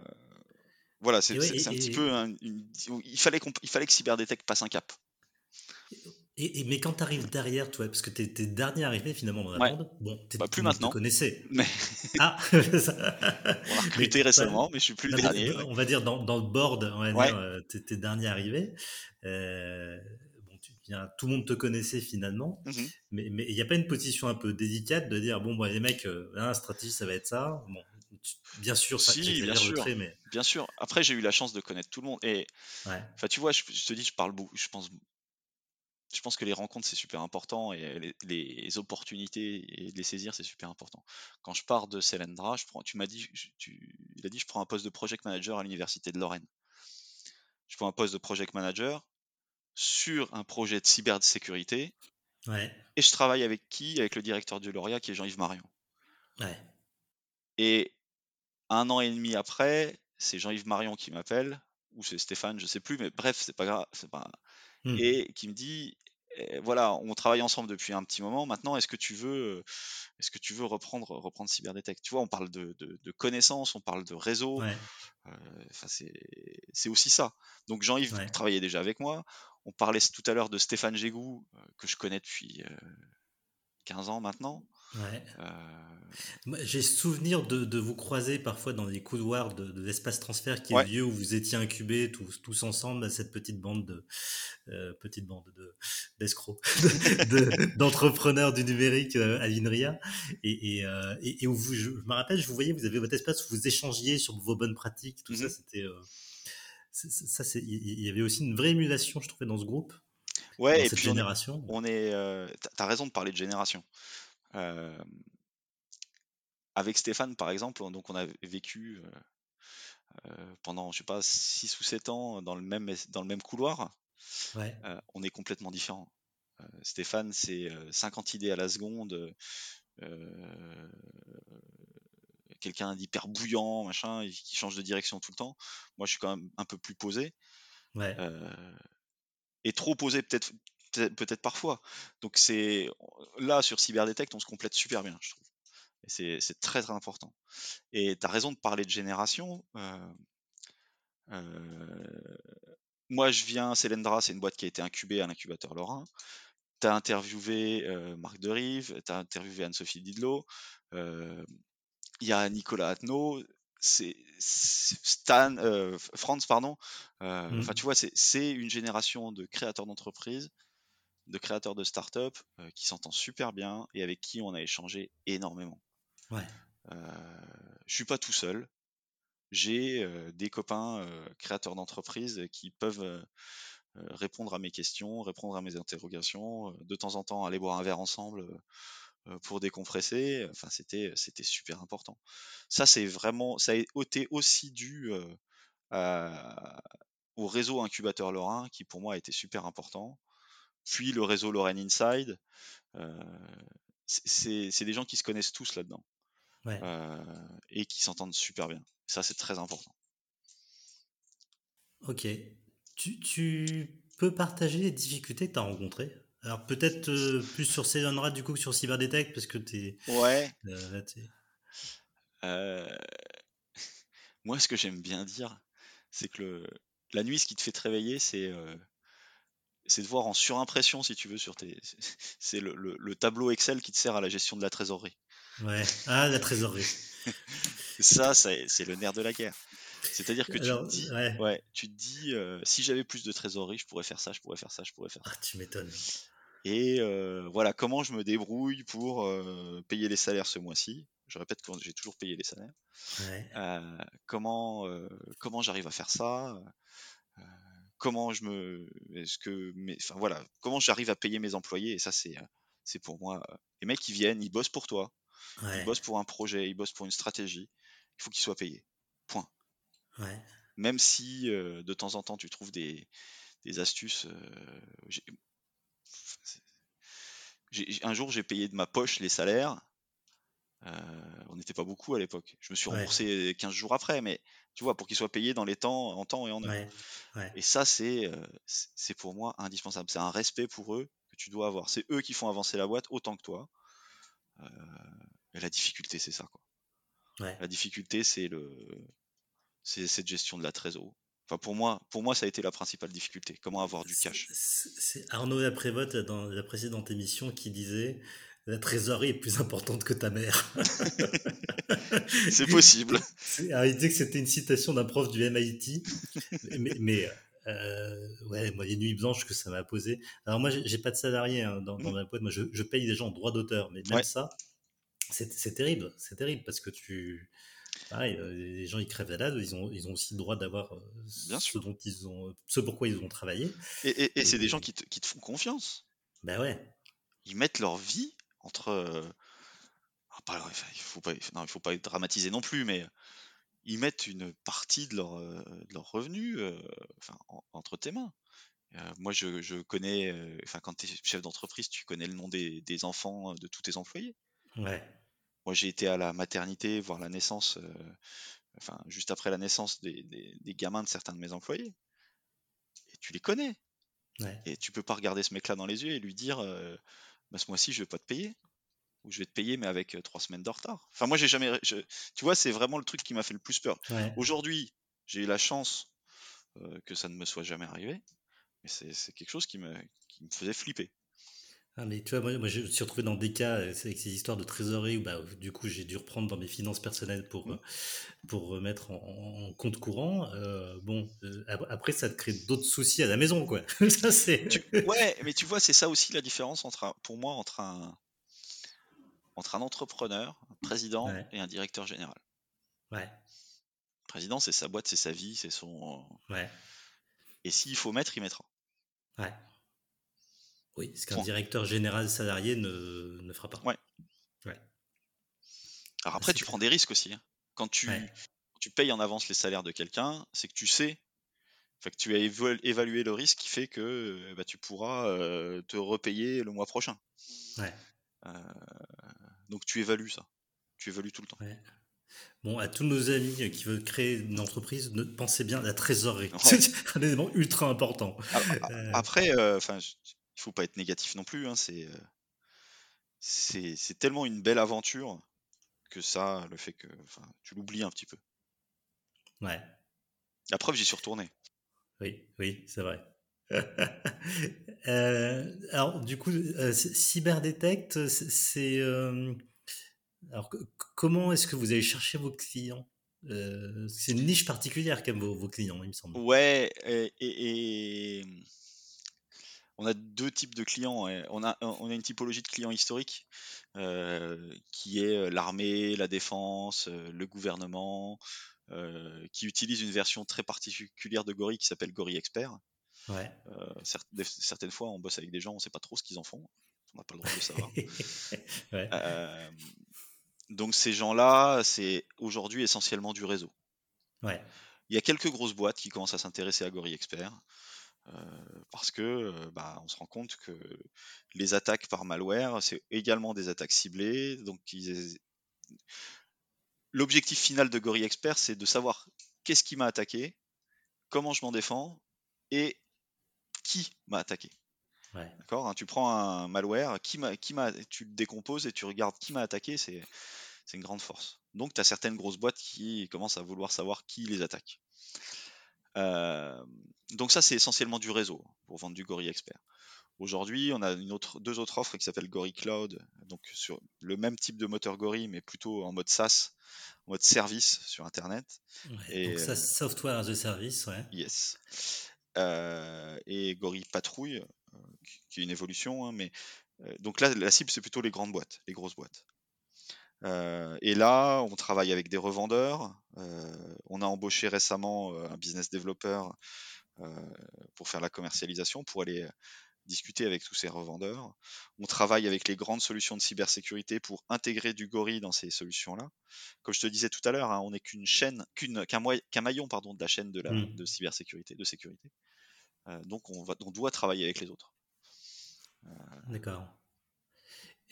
voilà, c'est ouais, un et- petit et- peu. un- une- il fallait qu'on- il fallait que Cyberdetect passe un cap. Et, et- mais quand tu arrives derrière, toi, parce que tu es, dernier arrivé finalement dans la Ouais. bande, bon, Bah, plus maintenant. te connaissait. Mais Ah Ça- on a recruté Mais, récemment, mais je suis plus le mais dernier. ouais. On va dire dans, dans le board, on va Ouais. dire, euh, dernier arrivé. Euh, bon, tu tout le monde te connaissait finalement, Mhm. mais mais il n'y a pas une position un peu délicate de dire bon, bon les mecs, euh, hein, la stratégie ça va être ça. Bon, tu- bien sûr, ça Si, bien sûr. trait, mais Bien sûr. Après, j'ai eu la chance de connaître tout le monde. Et ouais, enfin, tu vois, je, je te dis, je parle beaucoup. Je pense, je pense que les rencontres c'est super important et les, les opportunités et de les saisir c'est super important. Quand je pars de Selendra, je prends, tu m'as dit, je- tu, il a dit, je prends un poste de project manager à l'université de Lorraine. Je prends un poste de project manager sur un projet de cybersécurité ouais, et je travaille avec qui? Avec le directeur du Lauréat qui est Jean-Yves Marion. ouais, Et un an et demi après, c'est Jean-Yves Marion qui m'appelle, ou c'est Stéphane, je sais plus, mais bref, c'est pas grave, c'est pas. Hmm. Et qui me dit voilà, on travaille ensemble depuis un petit moment. Maintenant, est-ce que tu veux, est-ce que tu veux reprendre, reprendre Cyberdetect Tu vois, on parle de, de, connaissances, on parle de réseau. C'est aussi ça. Donc Jean-Yves travaillait déjà avec moi. On parlait tout à l'heure de Stéphane Gégou, que je connais depuis 15 ans maintenant. Ouais. Euh, j'ai souvenir de, de, vous croiser parfois dans les couloirs de, de l'espace transfert qui est lieu où vous étiez incubés tous, tous ensemble à cette petite bande de euh, petite bande de d'escrocs, d'entrepreneurs du numérique euh, à l'INRIA et, et, et, où vous, je, me rappelle, je vous voyais, vous avez votre espace où vous échangiez sur vos bonnes pratiques, tout ça, mmh c'était ça, c'est il y avait aussi une vraie émulation, je trouvais, dans ce groupe. Ouais, et puis génération. on est, on est t'as raison de parler de génération avec Stéphane, par exemple, donc on a vécu pendant, je sais pas, 6 ou 7 ans dans le même, dans le même couloir. on est complètement différents. Stéphane, c'est 50 idées à la seconde, quelqu'un d'hyper bouillant, machin, qui change de direction tout le temps. Moi, je suis quand même un peu plus posé. et trop posé peut-être peut-être parfois. Donc c'est là sur Cyberdetect, on se complète super bien, je trouve. Et c'est très très important. Et tu as raison de parler de génération. Euh, euh, moi, je viens, Célendra, c'est une boîte qui a été incubée à l'incubateur Lorrain. Tu as interviewé euh, Marc Derive, tu as interviewé Anne-Sophie Didlot, il y a Nicolas Atno, c'est Stan, Franz, pardon. Enfin, mmh. tu vois, c'est une génération de créateurs d'entreprises de créateurs de start-up euh, qui s'entendent super bien et avec qui on a échangé énormément. Ouais. Euh, je suis pas tout seul. J'ai euh, des copains euh, créateurs d'entreprises qui peuvent répondre à mes questions, répondre à mes interrogations, de temps en temps aller boire un verre ensemble pour décompresser. Enfin, c'était c'était super important. Ça, c'est vraiment, ça a été aussi dû au réseau incubateur Lorrain qui pour moi a été super important puis le réseau Lorraine Inside. c'est des gens qui se connaissent tous là-dedans et qui s'entendent super bien. Ça, c'est très important. Ok. Tu, tu, peux partager les difficultés que tu as rencontrées? Alors, peut-être plus sur Célanra du coup que sur Cyberdetect, parce que tu es. Ouais. Moi, ce que j'aime bien dire, c'est que le... la nuit, ce qui te fait te réveiller, c'est c'est de voir en surimpression, si tu veux, sur tes. C'est le, tableau Excel qui te sert à la gestion de la trésorerie. Ouais, ah, la trésorerie. ça, c'est le nerf de la guerre. C'est-à-dire que tu te dis, ouais. tu te dis euh, si j'avais plus de trésorerie, je pourrais faire ça, je pourrais faire ça, je pourrais faire ça. Ah, tu m'étonnes. Et euh, voilà, comment je me débrouille pour euh, payer les salaires ce mois-ci? Je répète que j'ai toujours payé les salaires. Ouais. comment comment j'arrive à faire ça? Comment je me, est-ce que, enfin voilà, comment j'arrive à payer mes employés et ça c'est, c'est pour moi. Les mecs qui viennent, ils bossent pour toi, ils bossent pour un projet, ils bossent pour une stratégie. Il faut qu'ils soient payés. Point. Même si de temps en temps tu trouves des, des astuces. un jour j'ai payé de ma poche les salaires. On n'était pas beaucoup à l'époque. Je me suis remboursé 15 jours après, mais tu vois, pour qu'ils soient payés dans les temps, en temps et en heure. Et ça, c'est, c'est pour moi indispensable. C'est un respect pour eux que tu dois avoir. C'est eux qui font avancer la boîte autant que toi. et la difficulté, c'est ça, quoi. La difficulté, c'est le, c'est cette gestion de la trésor. Enfin, pour moi, pour moi, ça a été la principale difficulté. Comment avoir du cash. C'est Arnaud Laprévote dans la précédente émission qui disait la trésorerie est plus importante que ta mère. c'est possible. Alors, il disait que c'était une citation d'un prof du MIT, mais, euh, ouais, moi, les nuits blanches que ça m'a posé. Alors, moi, j'ai pas de salarié hein, dans, ma boîte. Moi, je, paye des gens en droit d'auteur, mais même ça, c'est terrible. C'est terrible parce que tu. Pareil, euh, les gens ils crèvent la dalle, ils ont, ils ont aussi le droit d'avoir euh, ce dont ils ont, ce pourquoi ils ont travaillé. Et, c'est des gens qui te, qui te, font confiance. Ben ouais. Ils mettent leur vie entre. Euh, ah, il faut pas, non, il faut pas dramatiser non plus, mais ils mettent une partie de leur, euh, de leur revenu euh, enfin, entre tes mains. moi, je, je connais, enfin, quand tu es chef d'entreprise, tu connais le nom des, des, enfants de tous tes employés. Ouais. Moi, j'ai été à la maternité voir la naissance, enfin, juste après la naissance des, des, des, gamins de certains de mes employés. Et tu les connais. Et tu peux pas regarder ce mec-là dans les yeux et lui dire bah, ce mois-ci, je vais pas te payer. Ou je vais te payer, mais avec trois semaines de retard. Enfin, moi, j'ai jamais. tu vois, c'est vraiment le truc qui m'a fait le plus peur. Aujourd'hui, j'ai eu la chance que ça ne me soit jamais arrivé. Mais c'est quelque chose qui me, qui me faisait flipper. Ah, mais tu vois, moi, je me suis retrouvé dans des cas avec ces histoires de trésorerie où bah, du coup j'ai dû reprendre dans mes finances personnelles pour, mmh. pour remettre en, compte courant. bon, après ça te crée d'autres soucis à la maison, quoi. ça, ouais, mais tu vois, c'est ça aussi la différence entre pour moi entre un, entre un entrepreneur, un président et un directeur général. Ouais. président, c'est sa boîte, c'est sa vie, c'est son. Ouais. Et s'il faut mettre, il mettra. Ouais. Oui, ce qu'un directeur général salarié ne, ne fera pas. Ouais. ouais. Alors après, tu prends des risques aussi. Hein. Quand tu, tu payes en avance les salaires de quelqu'un, c'est que tu sais fait que tu as évalué le risque qui fait que bah, tu pourras euh, te repayer le mois prochain. Ouais. Euh, donc tu évalues ça. Tu évalues tout le temps. Ouais. Bon, à tous nos amis qui veulent créer une entreprise, ne pensez bien à la trésorerie. C'est un élément ultra important. Euh. Après, enfin, il faut pas être négatif non plus. Hein, c'est, c'est, tellement une belle aventure que ça, le fait que, tu l'oublies un petit peu. Ouais. La preuve, j'y suis retourné. Oui, oui, c'est vrai. Euh, alors, du coup, euh, Cyberdetect, c'est. Euh, alors, comment est-ce que vous allez chercher vos clients? C'est une niche particulière, quand même, vos, clients, il me semble. Ouais, et, on a deux types de clients. On a, on a une typologie de clients historiques qui est l'armée, la défense, le gouvernement, qui utilise une version très particulière de Gori qui s'appelle Gori Expert. Ouais. certaines fois, on bosse avec des gens, on ne sait pas trop ce qu'ils en font. On n'a pas le droit de le savoir. ouais. donc ces gens-là, c'est aujourd'hui essentiellement du réseau. Ouais. Il y a quelques grosses boîtes qui commencent à s'intéresser à Gori Expert. Parce que bah, on se rend compte que les attaques par malware, c'est également des attaques ciblées. Donc, l'objectif final de Gori Expert, c'est de savoir qu'est-ce qui m'a attaqué, comment je m'en défends et qui m'a attaqué. D'accord hein, Tu prends un malware, qui qui tu le décomposes et tu regardes qui m'a attaqué, c'est une grande force. Donc, tu as certaines grosses boîtes qui commencent à vouloir savoir qui les attaque. Euh, donc ça, c'est essentiellement du réseau pour vendre du Gori Expert. Aujourd'hui, on a une autre, deux autres offres qui s'appellent Gori Cloud, donc sur le même type de moteur Gori, mais plutôt en mode SaaS, en mode service sur Internet. et, donc ça, software as a service, ouais. Yes. Euh, et Gori Patrouille, euh, qui est une évolution, hein, mais donc là, la cible, c'est plutôt les grandes boîtes, les grosses boîtes. Euh, et là, on travaille avec des revendeurs. Euh, on a embauché récemment euh, un business developer pour faire la commercialisation, pour aller discuter avec tous ces revendeurs. On travaille avec les grandes solutions de cybersécurité pour intégrer du Gori dans ces solutions-là. Comme je te disais tout à l'heure, hein, on n'est qu'une chaîne, qu'un maillon pardon, de la chaîne de, la, mmh. de cybersécurité, de sécurité. donc on, va, on doit travailler avec les autres. D'accord.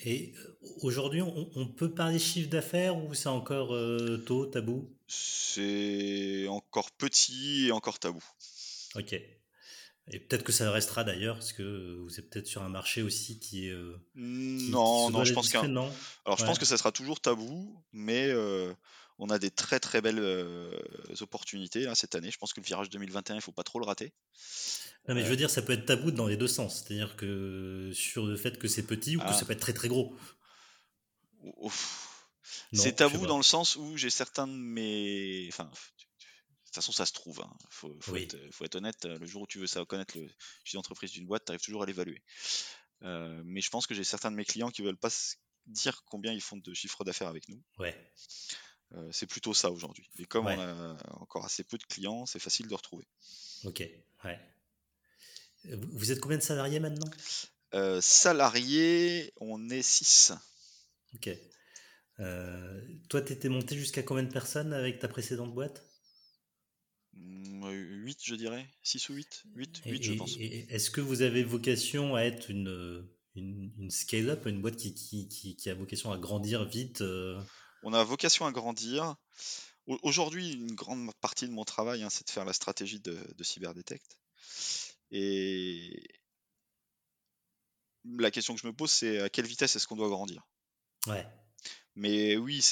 Et aujourd'hui, on, peut parler chiffre d'affaires ou c'est encore tôt, tabou? C'est encore petit et encore tabou. Ok. Et peut-être que ça restera d'ailleurs, parce que vous êtes peut-être sur un marché aussi qui est. non, non, je pense qu'un. Alors, je pense que ça sera toujours tabou, mais on a des très très belles opportunités là, cette année. Je pense que le virage 2021, il ne faut pas trop le rater. Non, mais je veux dire, ça peut être tabou dans les deux sens. C'est-à-dire que sur le fait que c'est petit ou que ah. ça peut être très très gros. C'est tabou dans le sens où j'ai certains de mes. Enfin, de toute façon, ça se trouve. Il hein. faut, faut, être, honnête. Le jour où tu veux ça connaître le chiffre d'entreprise d'une boîte, tu arrives toujours à l'évaluer. Euh, mais je pense que j'ai certains de mes clients qui veulent pas dire combien ils font de chiffre d'affaires avec nous. Ouais. Euh, c'est plutôt ça aujourd'hui. Et comme on a encore assez peu de clients, c'est facile de retrouver. Ok, ouais. Vous êtes combien de salariés maintenant? Euh, Salariés, on est 6. Ok. Euh, toi, tu étais monté jusqu'à combien de personnes avec ta précédente boîte? 8, mmh, je dirais. 6 ou 8 8, 8 je pense. Est-ce que vous avez vocation à être une, une, scale-up, une boîte qui, qui, qui, a vocation à grandir vite? On a vocation à grandir. Aujourd'hui, une grande partie de mon travail, hein, c'est de faire la stratégie de, de Cyberdetect. Et la question que je me pose, c'est à quelle vitesse est-ce qu'on doit grandir? Ouais. Mais oui,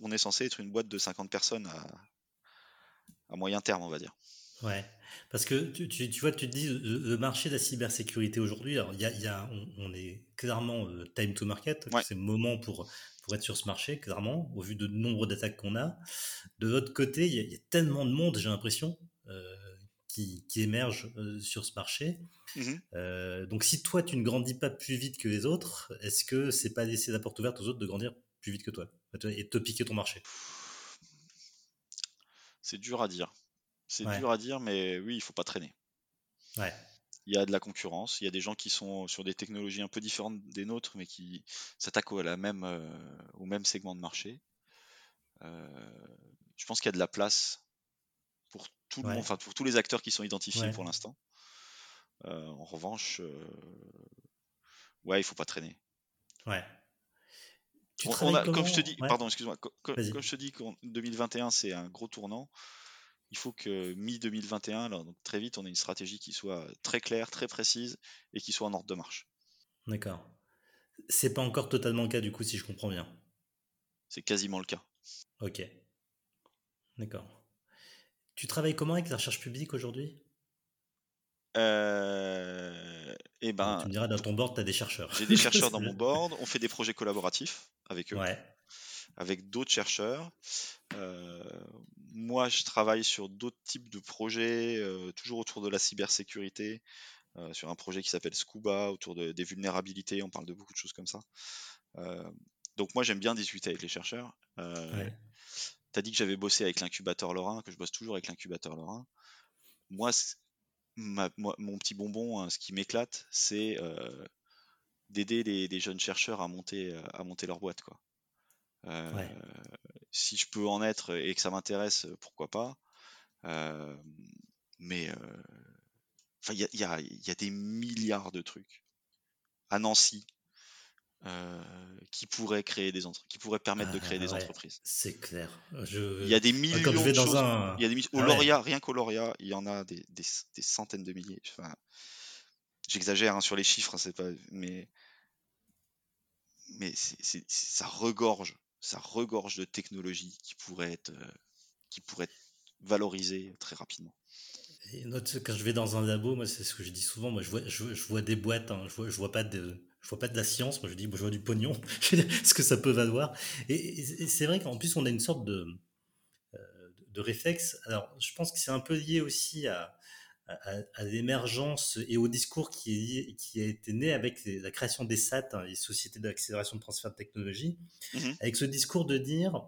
on est censé être une boîte de 50 personnes à, moyen terme, on va dire. Ouais. Parce que tu, tu, vois, tu te dis, le, marché de la cybersécurité aujourd'hui, alors y a, y a, on, est clairement euh, time to market, c'est le moment pour, pour être sur ce marché, clairement, au vu de nombre d'attaques qu'on a. De l'autre côté, il y, a tellement de monde, j'ai l'impression, euh, qui, qui, émerge euh, sur ce marché. Mmh donc si toi, tu ne grandis pas plus vite que les autres, est-ce que c'est pas laisser la porte ouverte aux autres de grandir plus vite que toi et te piquer ton marché? C'est dur à dire. C'est dur à dire, mais oui, il faut pas traîner. Ouais. Il y a de la concurrence, il y a des gens qui sont sur des technologies un peu différentes des nôtres, mais qui s'attaquent au, même, euh, au même segment de marché. Euh, je pense qu'il y a de la place pour tout le monde, enfin pour tous les acteurs qui sont identifiés pour l'instant. Euh, en revanche, ouais, il faut pas traîner. Ouais. comme je te dis, pardon, excuse-moi, comme, je te dis qu'en 2021 c'est un gros tournant, il faut que mi-2021, donc très vite, on ait une stratégie qui soit très claire, très précise et qui soit en ordre de marche. D'accord. C'est pas encore totalement le cas du coup, si je comprends bien. C'est quasiment le cas. Ok. D'accord. Tu travailles comment avec la recherche publique aujourd'hui? Euh... Eh ben, tu me diras, dans ton board, tu as des chercheurs. J'ai des chercheurs dans mon board. On fait des projets collaboratifs avec eux. Ouais. Avec d'autres chercheurs. Euh, moi, je travaille sur d'autres types de projets, euh, toujours autour de la cybersécurité, euh, sur un projet qui s'appelle Scuba, autour des vulnérabilités. On parle de beaucoup de choses comme ça. donc moi, j'aime bien discuter avec les chercheurs. Tu as dit que j'avais bossé avec l'incubateur Lorrain, que je bosse toujours avec l'incubateur Lorrain. Moi, mon petit bonbon, hein, ce qui m'éclate, c'est d'aider les, jeunes chercheurs à monter, à monter leur boîte. Quoi. Si je peux en être et que ça m'intéresse, pourquoi pas. mais il y a, des milliards de trucs à Nancy qui pourraient créer des qui pourraient permettre de créer des entreprises. C'est clair. Il y a des millions de choses. Il y a des au ah rien qu'au Lauria, il y en a des, centaines de milliers. j'exagère hein, sur les chiffres, c'est pas, mais mais ça regorge ça regorge de technologies qui pourraient être, euh, qui pourraient être valorisées très rapidement. Et quand je vais dans un labo, moi c'est ce que je dis souvent, moi je vois, je, vois des boîtes, hein, je, vois, je vois pas de, je vois pas de la science, moi je dis, je vois du pognon, ce que ça peut valoir. Et, c'est vrai qu'en plus on a une sorte de, euh, de réflexe. Alors je pense que c'est un peu lié aussi à, à, l'émergence et au discours qui, qui a été né avec la création des SAT, hein, les sociétés d'accélération de transfert de technologie, mmh avec ce discours de dire,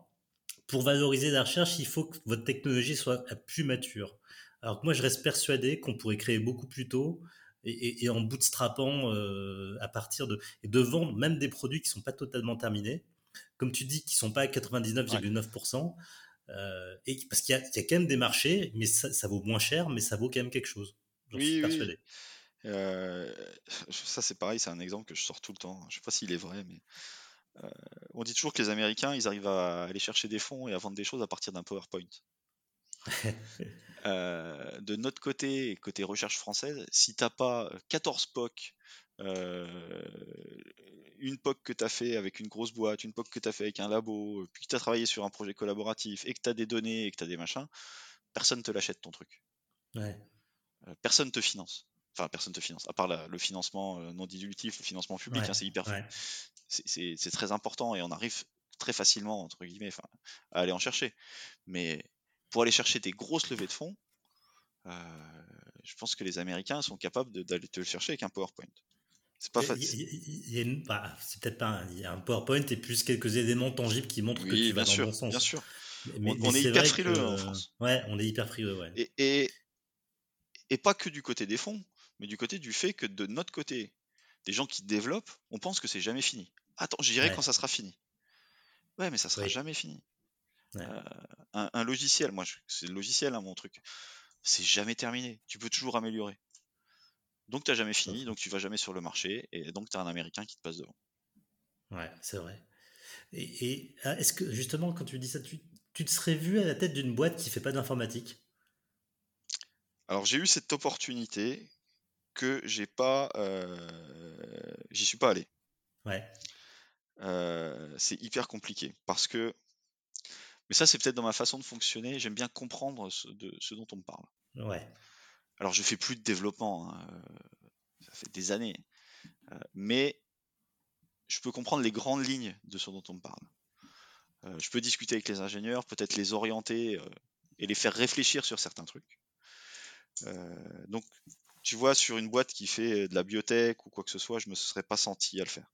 pour valoriser la recherche, il faut que votre technologie soit plus mature. Alors que moi, je reste persuadé qu'on pourrait créer beaucoup plus tôt et, en bootstrappant euh, à partir de... et de vendre même des produits qui ne sont pas totalement terminés, comme tu dis, qui ne sont pas à 99,9%. Euh, et parce qu'il y, a quand même des marchés, mais ça, vaut moins cher, mais ça vaut quand même quelque chose. J'en suis persuadé. Euh, ça, c'est pareil, c'est un exemple que je sors tout le temps. Je sais pas s'il est vrai, mais euh, on dit toujours que les Américains, ils arrivent à aller chercher des fonds et à vendre des choses à partir d'un PowerPoint. de notre côté, côté recherche française, si t'as pas 14 POC une POC que tu as fait avec une grosse boîte, une POC que tu as fait avec un labo, puis que tu as travaillé sur un projet collaboratif et que tu as des données et que tu as des machins, personne te l'achète ton truc. Ouais. Euh, personne te finance. Enfin, personne te finance, à part le financement euh, non dilutif, le financement public, hein, c'est hyper. C'est très important et on arrive très facilement, entre guillemets, à aller en chercher. Mais pour aller chercher des grosses levées de fonds, euh, je pense que les Américains sont capables d'aller te le chercher avec un PowerPoint. C'est pas facile. Bah, c'est peut-être pas. Il y a un PowerPoint et plus quelques éléments tangibles qui montrent que tu vas dans le bon sens. Bien sûr. on, est, hyper frileux en France. Ouais, on est hyper frileux. Ouais. Et, et, et, pas que du côté des fonds, mais du côté du fait que de notre côté, des gens qui développent, on pense que c'est jamais fini. Attends, j'irai quand ça sera fini. Ouais, mais ça sera jamais fini. Euh, un, logiciel, moi, c'est le logiciel, hein, mon truc. C'est jamais terminé. Tu peux toujours améliorer. Donc tu n'as jamais fini, donc tu vas jamais sur le marché, et donc tu as un Américain qui te passe devant. Ouais, c'est vrai. Et, ah, est-ce que justement, quand tu dis ça, tu, te serais vu à la tête d'une boîte qui fait pas d'informatique? Alors j'ai eu cette opportunité que j'ai pas, j'y suis pas allé. Ouais. c'est hyper compliqué parce que, mais ça c'est peut-être dans ma façon de fonctionner. J'aime bien comprendre ce, de, ce dont on me parle. Ouais. Alors je fais plus de développement, hein, ça fait des années, mais je peux comprendre les grandes lignes de ce dont on me parle. je peux discuter avec les ingénieurs, peut-être les orienter et les faire réfléchir sur certains trucs. donc tu vois, sur une boîte qui fait de la biotech ou quoi que ce soit, je me serais pas senti à le faire.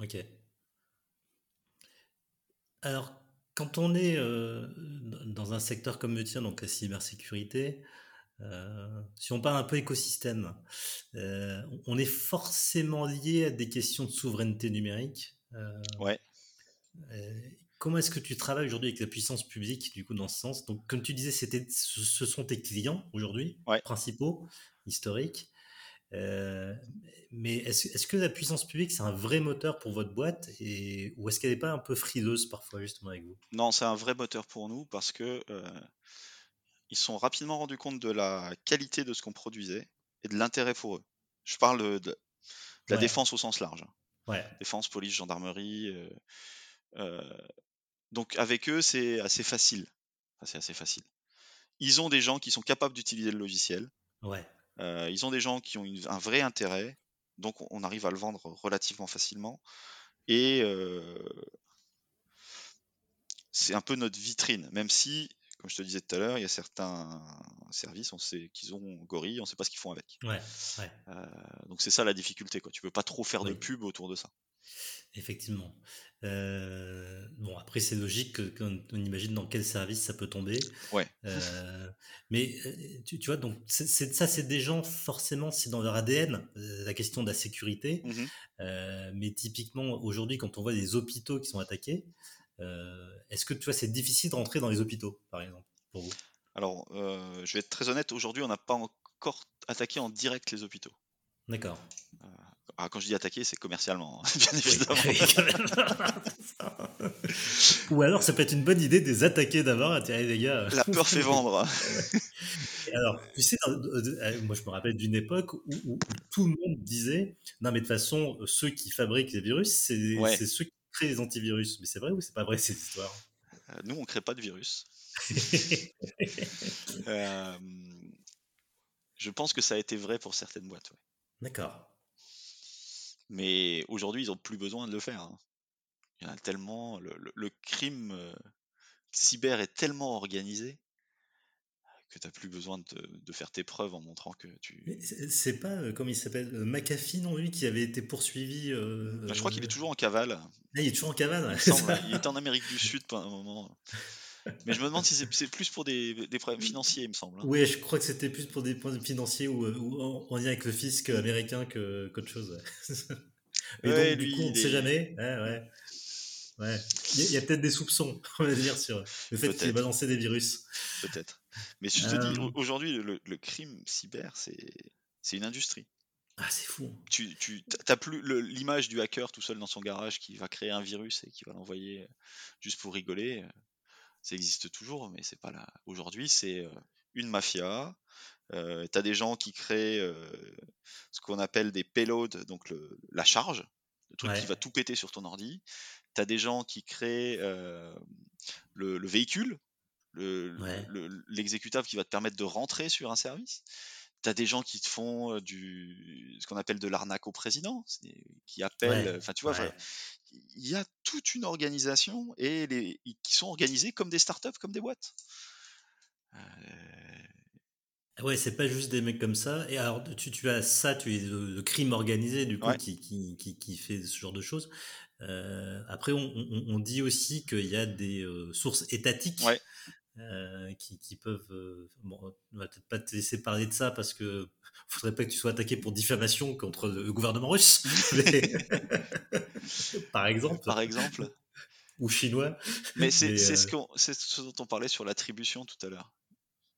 Ok. Alors, quand on est euh, dans un secteur comme le tien, donc la cybersécurité, euh, si on parle un peu écosystème, euh, on est forcément lié à des questions de souveraineté numérique. ouais. comment est-ce que tu travailles aujourd'hui avec la puissance publique, du coup, dans ce sens? Donc, comme tu disais, c'était, ce sont tes clients aujourd'hui, principaux historique. Euh, mais est-ce que la puissance publique, c'est un vrai moteur pour votre boîte et, ou est-ce qu'elle n'est pas un peu frileuse parfois justement avec vous? Non, c'est un vrai moteur pour nous parce que euh, ils sont rapidement rendus compte de la qualité de ce qu'on produisait et de l'intérêt pour eux. Je parle de, la défense au sens large. Ouais. Défense, police, gendarmerie. Euh, donc avec eux, c'est assez facile. c'est assez facile. Ils ont des gens qui sont capables d'utiliser le logiciel. Ouais. Euh, ils ont des gens qui ont un vrai intérêt, donc on arrive à le vendre relativement facilement. Et euh, c'est un peu notre vitrine, même si, comme je te disais tout à l'heure, il y a certains services, on sait qu'ils ont Gorille, on ne sait pas ce qu'ils font avec. Ouais, euh, donc c'est ça la difficulté, quoi. Tu peux pas trop faire de pub autour de ça. Effectivement. Euh, bon, après, c'est logique qu'on on imagine dans quel service ça peut tomber. Ouais. Euh, mais tu, tu, vois, donc ça, c'est des gens, forcément, c'est dans leur ADN, la question de la sécurité. Mmh mais typiquement, aujourd'hui, quand on voit des hôpitaux qui sont attaqués, est-ce que tu vois, c'est difficile de rentrer dans les hôpitaux, par exemple, pour vous? Alors, je vais être très honnête, aujourd'hui, on n'a pas encore attaqué en direct les hôpitaux. D'accord. Ah, quand je dis attaquer, c'est commercialement, hein, bien évidemment. Ou alors, ça peut être une bonne idée de les attaquer d'abord, attirer les gars. La peur fait vendre. alors, tu sais, euh, moi je me rappelle d'une époque où, tout le monde disait Non, mais de toute façon, ceux qui fabriquent les virus, c'est ceux qui créent les antivirus. Mais c'est vrai ou c'est pas vrai cette histoire euh, Nous, on crée pas de virus. Euh, je pense que ça a été vrai pour certaines boîtes. D'accord. Mais aujourd'hui, ils n'ont plus besoin de le faire. Hein. Il y en a tellement. Le, crime euh, cyber est tellement organisé que tu n'as plus besoin de, faire tes preuves en montrant que tu. C'est pas, euh, comme il s'appelle, euh, McAfee, non, lui, qui avait été poursuivi. Bah, je crois qu'il est toujours en cavale. Ah, il est toujours en cavale. il, était en Amérique du Sud pendant un moment. Mais je me demande si c'est plus pour des, problèmes financiers, il me semble. Hein. Oui, je crois que c'était plus pour des problèmes financiers ou, ou en, lien avec le fisc américain qu'autre chose. Et donc, du coup, on ne sait jamais. Ouais, ouais. Il y a, peut-être des soupçons, on va dire, sur le fait qu'il ait balancé des virus. Peut-être. Mais je te dis, euh. aujourd'hui, le, crime cyber, c'est une industrie. Ah, c'est fou. Hein. Tu, tu as plus l'image du hacker tout seul dans son garage qui va créer un virus et qui va l'envoyer juste pour rigoler ça existe toujours, mais c'est pas là. Aujourd'hui, c'est une mafia. Euh, tu as des gens qui créent ce qu'on appelle des payloads, donc la charge, le truc qui va tout péter sur ton ordi. Tu as des gens qui créent le, véhicule, l'exécutable qui va te permettre de rentrer sur un service. Tu as des gens qui te font du ce qu'on appelle de l'arnaque au président, qui appellent. Enfin, tu vois, il y a toute une organisation et les, qui sont organisés comme des startups, comme des boîtes. Euh... Ouais, c'est pas juste des mecs comme ça. Et alors, tu, tu as ça, tu es le, crime organisé, du coup, qui, qui, qui, qui, fait ce genre de choses. Euh, après, on, on, on, dit aussi qu'il y a des euh, sources étatiques ouais. Euh, qui, qui, peuvent. Euh, bon, on va peut-être pas te laisser parler de ça parce que faudrait pas que tu sois attaqué pour diffamation contre le gouvernement russe, par exemple. Par exemple. Ou chinois. Mais c'est euh... ce, ce, dont on parlait sur l'attribution tout à l'heure.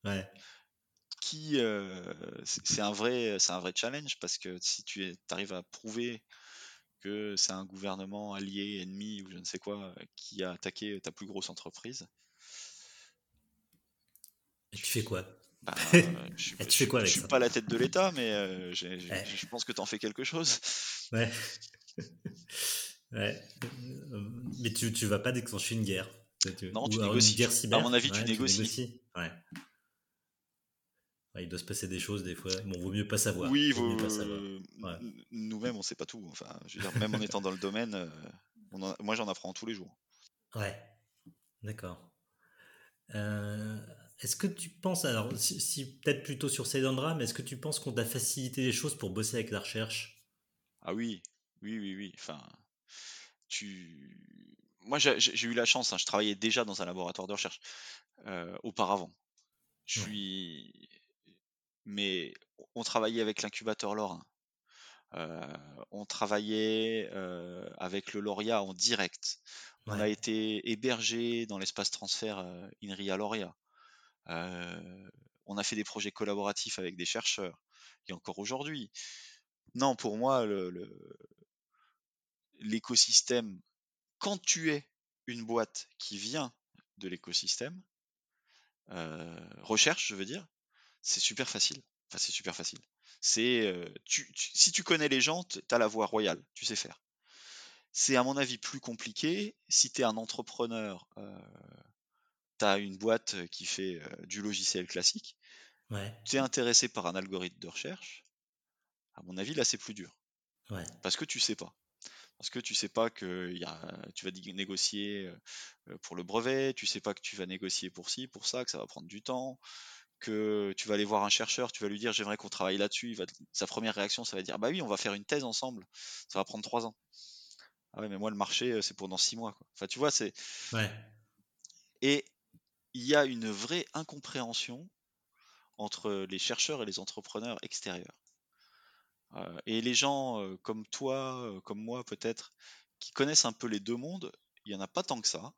Ouais. Qui euh, c'est un vrai c'est un vrai challenge parce que si tu arrives à prouver que c'est un gouvernement allié ennemi ou je ne sais quoi qui a attaqué ta plus grosse entreprise et tu fais quoi Bah, je, avec suis pas la tête de l'État, mais euh, Ouais. je pense que tu en fais quelque chose. Ouais. Ouais. Euh, Mais tu, tu vas pas déclencher une guerre. Non, ou tu négocies. Une guerre À cyber. mon avis, tu négocies. Il doit se passer des choses des fois. Bon, vaut mieux pas savoir. Oui, vaut mieux vous- pas savoir. Ouais. n- nous-mêmes, on sait pas tout. Enfin, je veux dire, même en étant dans le domaine, euh, on en- moi, j'en apprends tous les jours. Ouais, d'accord. Euh, est-ce que tu penses, alors, si, si- peut-être plutôt sur Sailendra, mais est-ce que tu penses qu'on t'a facilité les choses pour bosser avec la recherche? Ah oui, oui, oui, oui. Enfin, tu. Moi, j'ai eu la chance. hein, je travaillais déjà dans un laboratoire de recherche euh, auparavant. Je Ouais. suis. Mais on travaillait avec l'incubateur Lorrain. Euh, on travaillait euh, avec le Lauria en direct. On a été hébergé dans l'espace transfert INRIA Lauria. On a fait des projets collaboratifs avec des chercheurs. Et encore aujourd'hui. Non, pour moi, l'écosystème, quand tu es une boîte qui vient de l'écosystème, recherche, je veux dire, c'est super facile. Enfin, c'est super facile. Si tu connais les gens, tu as la voie royale, tu sais faire. C'est à mon avis plus compliqué si tu es un entrepreneur, tu as une boîte qui fait du logiciel classique, ouais, tu es intéressé par un algorithme de recherche, à mon avis là c'est plus dur. ouais, Parce que tu sais pas. Parce que tu sais pas que y a, tu vas négocier pour le brevet, tu sais pas que tu vas négocier pour ci, pour ça, que ça va prendre du temps, que tu vas aller voir un chercheur, tu vas lui dire j'aimerais qu'on travaille là-dessus, il va te- sa première réaction ça va dire bah oui on va faire une thèse ensemble, ça va prendre trois ans. Ah ouais mais moi le marché c'est pour dans six mois quoi. Enfin tu vois c'est ouais, et il y a une vraie incompréhension entre les chercheurs et les entrepreneurs extérieurs. Euh, et les gens euh, comme toi, euh, comme moi peut-être, qui connaissent un peu les deux mondes, il n'y en a pas tant que ça,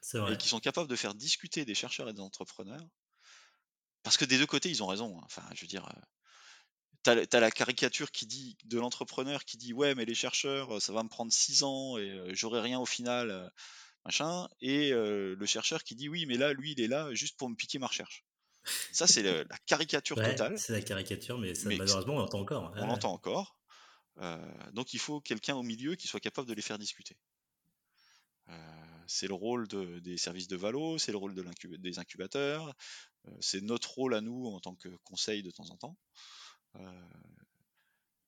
c'est et qui sont capables de faire discuter des chercheurs et des entrepreneurs. Parce que des deux côtés, ils ont raison. hein. Enfin, je veux dire, t'as, la- t'as la caricature qui dit de l'entrepreneur qui dit ouais, mais les chercheurs, ça va me prendre six ans et j'aurai rien au final, machin. Et euh, le chercheur qui dit oui, mais là, lui, il est là juste pour me piquer ma recherche. Ça, c'est la caricature Ouais, totale. c'est la caricature, mais ça, Mais malheureusement, on l'entend encore. on Ouais, l'entend encore. Euh, donc il faut quelqu'un au milieu qui soit capable de les faire discuter. Euh, c'est le rôle de- des services de Valo, c'est le rôle de des incubateurs, c'est notre rôle à nous en tant que conseil de temps en temps.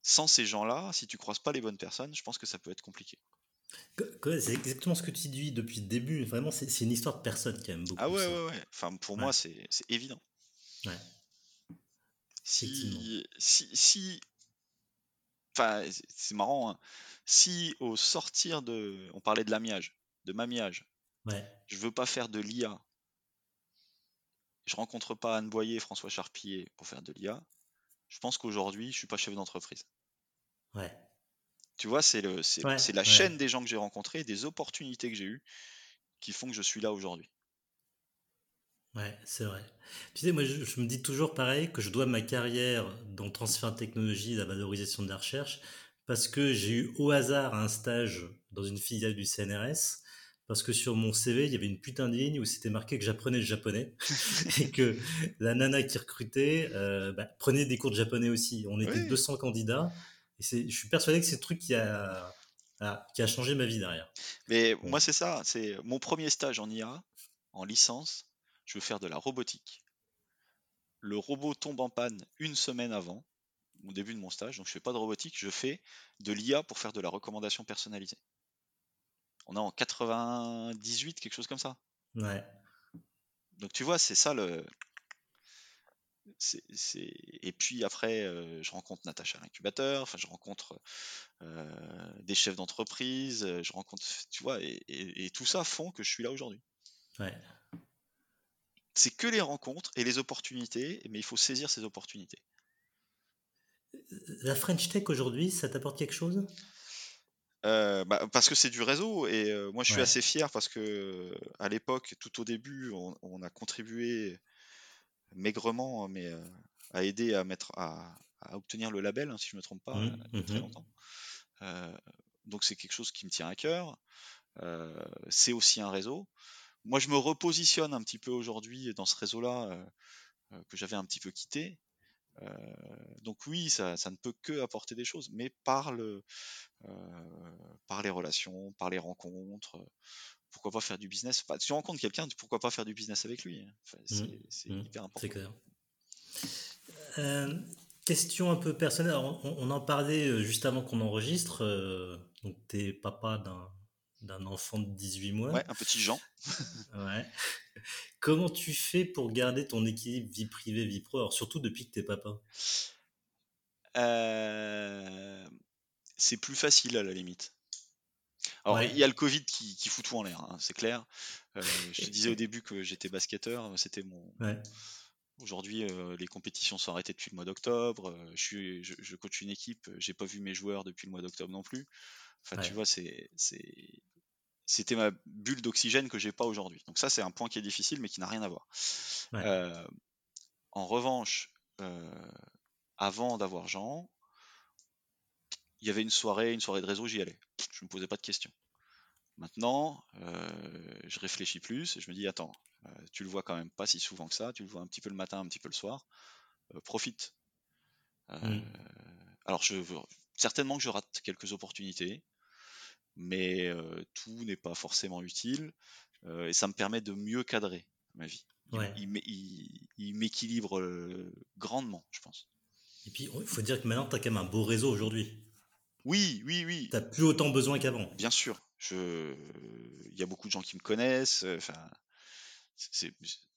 Sans ces gens-là, si tu croises pas les bonnes personnes, je pense que ça peut être compliqué. C'est exactement ce que tu dis depuis le début. Vraiment, c'est une histoire de personne qui aime beaucoup. Ah ouais, ça. ouais, ouais. Enfin, pour Ouais. moi, c'est évident. Ouais. Si, si, si, enfin, c'est- marrant. hein. Si au sortir de, on parlait de l'amiage, de mamiage, Ouais. je veux pas faire de l'IA, je rencontre pas Anne Boyer et François Charpillier pour faire de l'IA, je pense qu'aujourd'hui, je suis pas chef d'entreprise. Ouais. Tu vois, c'est le, c'est, Ouais, c'est la ouais. chaîne des gens que j'ai rencontrés, des opportunités que j'ai eues, qui font que je suis là aujourd'hui. Ouais, c'est vrai. Tu sais, moi, je, je me dis toujours pareil que je dois ma carrière dans le transfert de technologie, la valorisation de la recherche, parce que j'ai eu au hasard un stage dans une filiale du CNRS, parce que sur mon CV, il y avait une putain de ligne où c'était marqué que j'apprenais le japonais, et que la nana qui recrutait euh, bah, prenait des cours de japonais aussi. On était Oui. 200 candidats, et c'est, je suis persuadé que c'est le truc qui a, qui a changé ma vie derrière. Mais moi, c'est ça. C'est mon premier stage en IA, en licence. Je veux faire de la robotique. Le robot tombe en panne une semaine avant, au début de mon stage. Donc, je fais pas de robotique. Je fais de l'IA pour faire de la recommandation personnalisée. On est en 98, quelque chose comme ça. Ouais, Donc, tu vois, c'est ça le. Et puis après, euh, je rencontre Natacha à l'incubateur, enfin, je rencontre euh, des chefs d'entreprise, euh, je rencontre, tu vois, et, et- et tout ça font que je suis là aujourd'hui. ouais. C'est que les rencontres et les opportunités, mais il faut saisir ces opportunités. La French Tech aujourd'hui, ça t'apporte quelque chose? Euh, bah, parce que c'est du réseau et moi je suis Ouais. assez fier parce que à l'époque, tout au début, on, on a contribué maigrement, mais euh, à aider à mettre à, à obtenir le label, hein, si je me trompe pas, Mhm, il y a très mhm. longtemps. Euh, donc c'est quelque chose qui me tient à cœur. Euh, c'est aussi un réseau. Moi, je me repositionne un petit peu aujourd'hui dans ce réseau-là. euh, que j'avais un petit peu quitté. donc oui, ça, ça, ne peut que apporter des choses, mais par, le, par les relations, par les rencontres, pourquoi pas faire du business? Enfin, Si tu rencontres quelqu'un, pourquoi pas faire du business avec lui? Hein. C'est mmh. hyper important. C'est clair. question un peu personnelle. On, en parlait juste avant qu'on enregistre. donc, tu es papa d'un d'un enfant de 18 mois. Ouais, un petit Jean. ouais. Comment tu fais pour garder ton équilibre vie privée, vie pro, alors surtout depuis que t'es papa euh, C'est plus facile à la limite. Alors, il y a le Covid qui, fout tout en l'air, hein, c'est clair. Euh, je te disais au début que j'étais basketteur, c'était mon. Aujourd'hui, euh, les compétitions sont arrêtées depuis le mois d'octobre. je, je, je, coach une équipe, j'ai pas vu mes joueurs depuis le mois d'octobre non plus. Enfin, tu vois, c'est c'était ma bulle d'oxygène que j'ai pas aujourd'hui. Donc ça, c'est un point qui est difficile, mais qui n'a rien à voir. Euh, en revanche, euh, avant d'avoir Jean, il y avait une soirée, une soirée de réseau, j'y allais. Je me posais pas de questions. Maintenant, euh, je réfléchis plus et je me dis attends, tu le vois quand même pas si souvent que ça, tu le vois un petit peu le matin, un petit peu le soir, profite. Mmh. Alors je certainement que je rate quelques opportunités, mais tout n'est pas forcément utile et ça me permet de mieux cadrer ma vie. Il, m'équilibre grandement, je pense. Et puis, il faut dire que maintenant, tu as quand même un beau réseau aujourd'hui. Oui, oui, oui. Tu n'as plus autant besoin qu'avant. Bien sûr. Je... Il y a beaucoup de gens qui me connaissent. Enfin,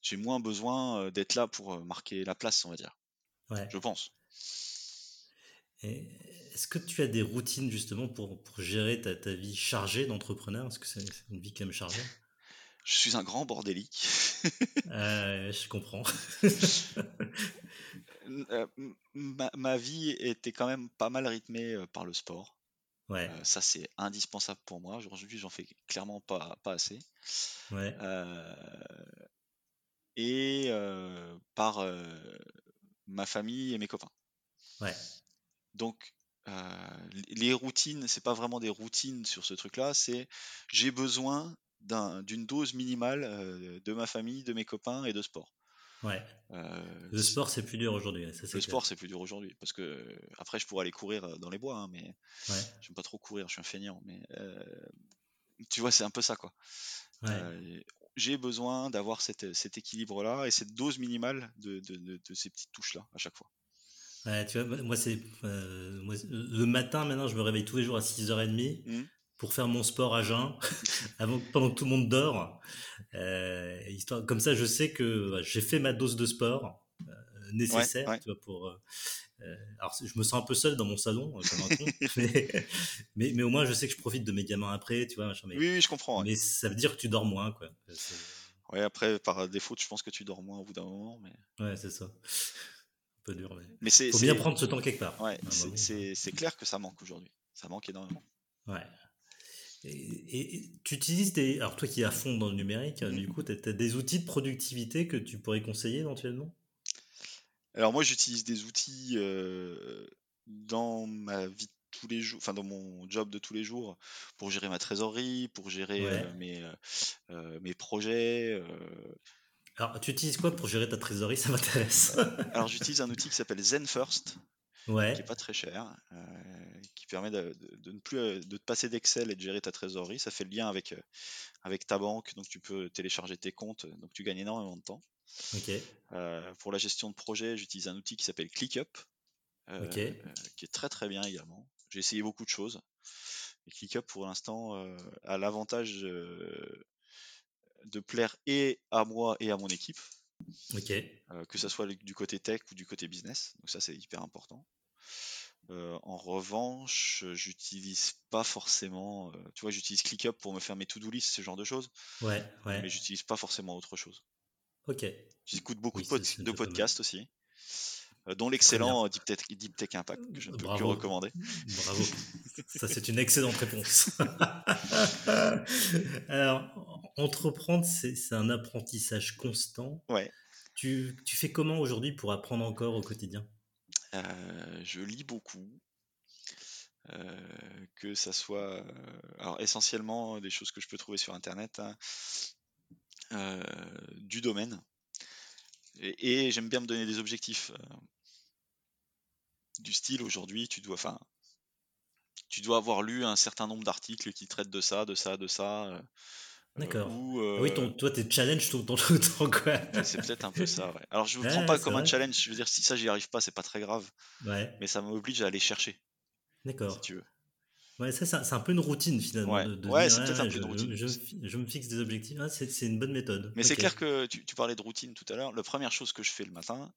j'ai moins besoin d'être là pour marquer la place, on va dire. Je pense. Est-ce que tu as des routines justement pour, pour gérer ta, ta, vie chargée d'entrepreneur? Est-ce que c'est une vie quand même chargée Je suis un grand bordélique. euh, je comprends. Euh, ma, ma, vie était quand même pas mal rythmée euh, par le sport. Ouais. Euh, ça, c'est indispensable pour moi. Aujourd'hui, j'en fais clairement pas, pas assez. Ouais. et par ma famille et mes copains. Ouais. Donc, les routines, c'est pas vraiment des routines sur ce truc-là, c'est j'ai besoin d'une dose minimale euh, de ma famille, de mes copains et de sport. Ouais. Euh, le sport, c'est plus dur aujourd'hui. le sport, c'est plus dur aujourd'hui parce que après, je pourrais aller courir dans les bois, hein, mais ouais. j'aime pas trop courir, je suis un feignant. Mais tu vois, c'est un peu ça, quoi. j'ai besoin d'avoir cet équilibre-là et cette dose minimale de, de ces petites touches-là à chaque fois tu vois, moi, c'est. Euh, le matin, maintenant, je me réveille tous les jours à 6h30 mmh. Pour faire mon sport à jeun, avant, pendant que tout le monde dort. Euh, histoire, comme ça, je sais que j'ai fait ma dose de sport euh, nécessaire, Tu vois, pour. alors, je me sens un peu seul dans mon salon, comme un con, mais, mais, au moins, je sais que je profite de mes gamins après, tu vois. Mais, oui, oui, je comprends. Mais ça veut dire que tu dors moins, quoi. Ouais, après, par défaut, je pense que tu dors moins au bout d'un moment. Mais... Ouais, c'est ça peu dur. Mais, c'est faut bien prendre ce temps quelque part. Ouais, c'est clair que ça manque aujourd'hui. Ça manque énormément. Ouais. Et, tu utilises des. Alors, toi qui es à fond dans le numérique, mm-hmm. du coup, tu as, des outils de productivité que tu pourrais conseiller éventuellement? Alors, moi, j'utilise des outils euh, dans ma vie de tous les jours, enfin, dans mon job de tous les jours, pour gérer ma trésorerie, pour gérer euh, mes, euh, mes projets. Alors, tu utilises quoi pour gérer ta trésorerie? Ça m'intéresse. Alors, j'utilise un outil qui s'appelle ZenFirst, ouais. qui n'est pas très cher, euh, qui permet de, ne plus euh, de te passer d'Excel et de gérer ta trésorerie. Ça fait le lien avec, euh, avec ta banque, donc tu peux télécharger tes comptes, donc tu gagnes énormément de temps. pour la gestion de projet, j'utilise un outil qui s'appelle ClickUp, qui est très très bien également. J'ai essayé beaucoup de choses. Et ClickUp, pour l'instant, a l'avantage de plaire et à moi et à mon équipe. Euh, que ce soit du côté tech ou du côté business. Donc ça, c'est hyper important. Euh, en revanche, j'utilise pas forcément. Euh, tu vois, j'utilise ClickUp pour me faire mes to-do list, ce genre de choses. Ouais, ouais. Mais j'utilise pas forcément autre chose. Ok. J'écoute beaucoup de, podcasts aussi. Euh, dont l'excellent Deep Tech, Deep Tech, Impact, que je ne peux que recommander. Bravo. Ça, c'est une excellente réponse. Alors, entreprendre, c'est un apprentissage constant. Ouais. Tu, tu fais comment aujourd'hui pour apprendre encore au quotidien? Euh, Je lis beaucoup. Euh, que ça soit alors essentiellement des choses que je peux trouver sur internet hein. du domaine et, j'aime bien me donner des objectifs du style aujourd'hui, tu dois, enfin, tu dois avoir lu un certain nombre d'articles qui traitent de ça, de ça, de ça. D'accord. Ah oui, ton, toi, t'es challenge tout, tout, le temps, quoi. C'est peut-être un peu ça, ouais. Alors, je ne prends pas comme un challenge. Je veux dire, si ça, j'y arrive pas, c'est pas très grave. Ouais. Mais ça m'oblige à aller chercher. D'accord. Si tu veux. Ouais, ça, c'est un peu une routine finalement. Ouais, de, ouais c'est peut-être un peu une routine. Je, me fixe des objectifs. Ah, c'est une bonne méthode. Mais c'est clair que tu, tu, parlais de routine tout à l'heure. La première chose que je fais le matin,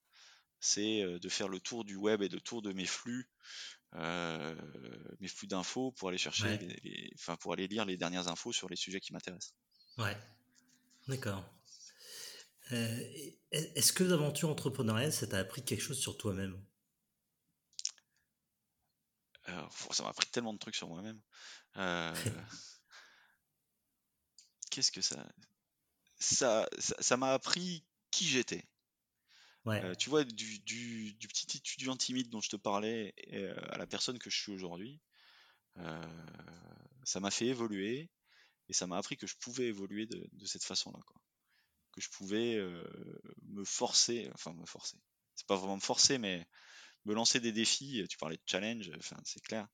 c'est de faire le tour du web et le tour de mes flux, euh, mes flux d'infos pour aller chercher, enfin pour aller lire les dernières infos sur les sujets qui m'intéressent. Ouais, d'accord. Euh, est-ce que l'aventure entrepreneuriale, ça t'a appris quelque chose sur toi-même? Euh, Ça m'a appris tellement de trucs sur moi-même. Euh, qu'est-ce que ça Ça ça m'a appris qui j'étais. Ouais. tu vois, du, petit étudiant timide dont je te parlais à la personne que je suis aujourd'hui, ça m'a fait évoluer et ça m'a appris que je pouvais évoluer de, cette façon-là. Que je pouvais euh, me forcer, enfin me forcer. C'est pas vraiment me forcer, mais me lancer des défis. Tu parlais de challenge, c'est clair.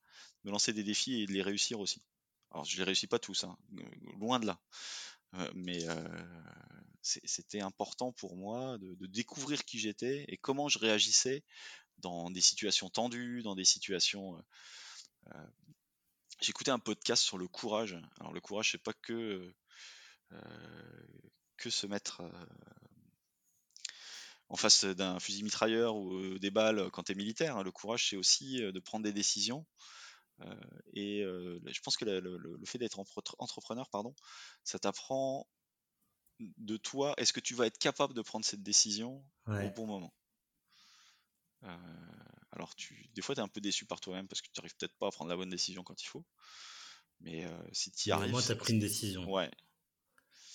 Me lancer des défis et de les réussir aussi. Alors je les réussis pas tous, hein, loin de là. Euh, mais euh, c'était important pour moi de, découvrir qui j'étais et comment je réagissais dans des situations tendues, dans des situations J'écoutais un podcast sur le courage. Alors le courage, c'est pas que euh, que se mettre euh, en face d'un fusil mitrailleur ou euh, des balles quand tu es militaire. Hein. Le courage, c'est aussi de prendre des décisions. et je pense que le, fait d'être entrepreneur, pardon, ça t'apprend de toi. Est-ce que tu vas être capable de prendre cette décision au bon moment? Alors, tu, des fois, tu es un peu déçu par toi-même parce que tu n'arrives peut-être pas à prendre la bonne décision quand il faut. Mais euh, si tu y arrives. Moi, tu as pris une décision. Ouais.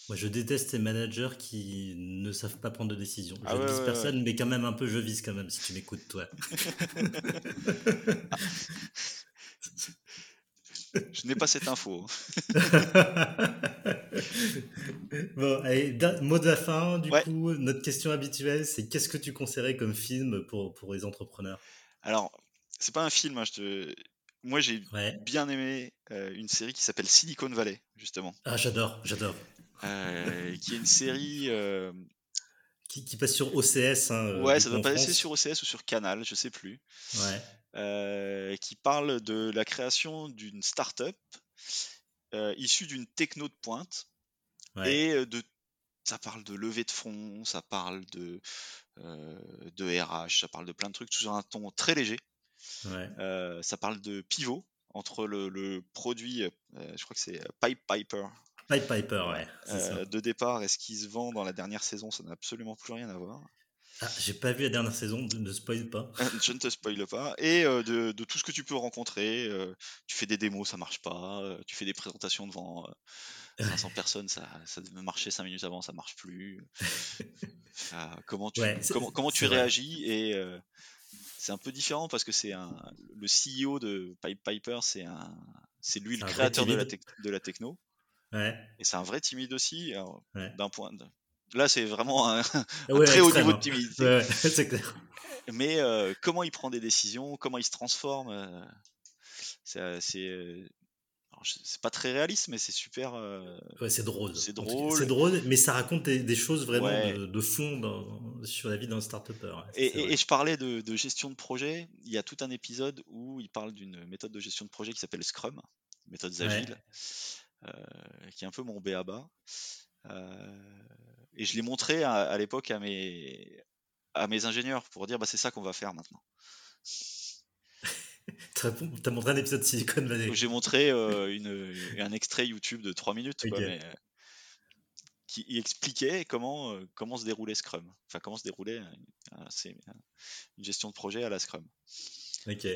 Moi, je déteste les managers qui ne savent pas prendre de décision. Je ah ne vise personne, mais quand même un peu, je vise quand même, si tu m'écoutes, toi. je n'ai pas cette info. bon, allez, mot de la fin, du coup, notre question habituelle, c'est qu'est-ce que tu conseillerais comme film pour, pour les entrepreneurs? Alors, c'est pas un film, hein, je te... moi j'ai bien aimé euh, une série qui s'appelle Silicon Valley, justement. Ah, j'adore, j'adore. Euh, qui est une série... Euh, qui, qui, passe sur OCS. Hein, ouais, ça doit passer sur OCS ou sur Canal, je sais plus. Ouais. Euh, qui parle de la création d'une start-up euh, issue d'une techno de pointe. Et euh, de, ça parle de levée de fonds, ça parle de, de RH, ça parle de plein de trucs sous un ton très léger. ça parle de pivot entre le, le produit, je crois que c'est Pipe Piper. Pipe Piper, ouais. de départ et ce qui se vend dans la dernière saison, ça n'a absolument plus rien à voir. Ah, j'ai pas vu la dernière saison, ne spoil pas. Je ne te spoil pas. Et euh, de, tout ce que tu peux rencontrer, euh, tu fais des démos, ça marche pas. Euh, tu fais des présentations devant 500 personnes, ça, ça devait marcher 5 minutes avant, ça marche plus. comment tu, comment, comment tu réagis Et c'est un peu différent parce que c'est un le CEO de Pipe Piper, c'est un c'est lui le créateur de la, de la techno. Ouais. Et c'est un vrai timide aussi, d'un point de, Là, c'est vraiment un, très haut niveau de timidité. clair. Mais euh, comment il prend des décisions, comment il se transforme, euh, euh, c'est pas très réaliste, mais c'est super. c'est drôle. C'est drôle. C'est drôle, mais ça raconte des, choses vraiment de, fond sur la vie d'un start et, et, je parlais de, de, gestion de projet. Il y a tout un épisode où il parle d'une méthode de gestion de projet qui s'appelle Scrum, méthode agile, qui est un peu mon béaba. Euh, et je l'ai montré à, l'époque à mes, à mes ingénieurs pour dire bah, c'est ça qu'on va faire maintenant. T'as montré un épisode de Silicon Valley. J'ai montré euh, une, un extrait YouTube de 3 minutes euh, qui expliquait comment, euh, comment se déroulait Scrum. Enfin, comment se déroulait une gestion de projet à la Scrum. Ok.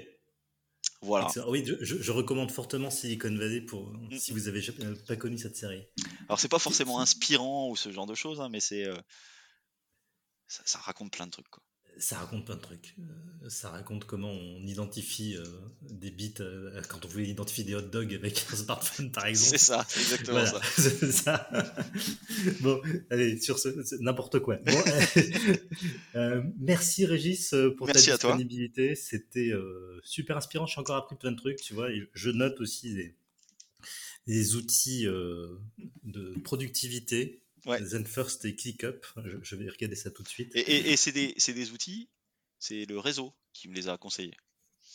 Voilà. Oui, je, recommande fortement Silicon Valley pour mm. si vous avez euh, pas connu cette série. Alors c'est pas forcément inspirant ou ce genre de choses, hein, mais c'est euh, ça, raconte plein de trucs. Quoi. Ça raconte plein de trucs. Euh, ça raconte comment on identifie euh, des bits euh, quand on voulait identifier des hot dogs avec un smartphone, par exemple. C'est ça, exactement ça. ça. bon, allez, sur ce, n'importe quoi. merci Régis pour ta disponibilité. C'était super inspirant. J'ai encore appris plein de trucs, tu vois. je note aussi des, outils de productivité Ouais. Zen First et ClickUp. Je, je, vais regarder ça tout de suite. Et, c'est des, des, outils, c'est le réseau qui me les a conseillés.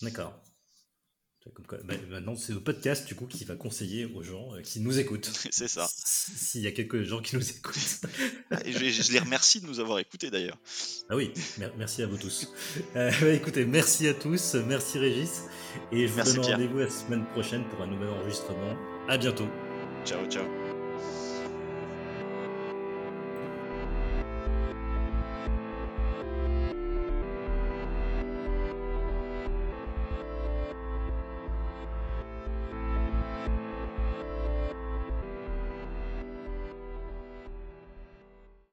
D'accord. Bah, maintenant, c'est le podcast du coup qui va conseiller aux gens euh, qui nous écoutent. c'est ça. S'il y a quelques gens qui nous écoutent. Ah, je, les remercie de nous avoir écoutés d'ailleurs. Ah oui, merci à vous tous. Euh, bah, écoutez, merci à tous, merci Régis, et je vous donne rendez-vous la semaine prochaine pour un nouvel enregistrement. À bientôt. Ciao, ciao.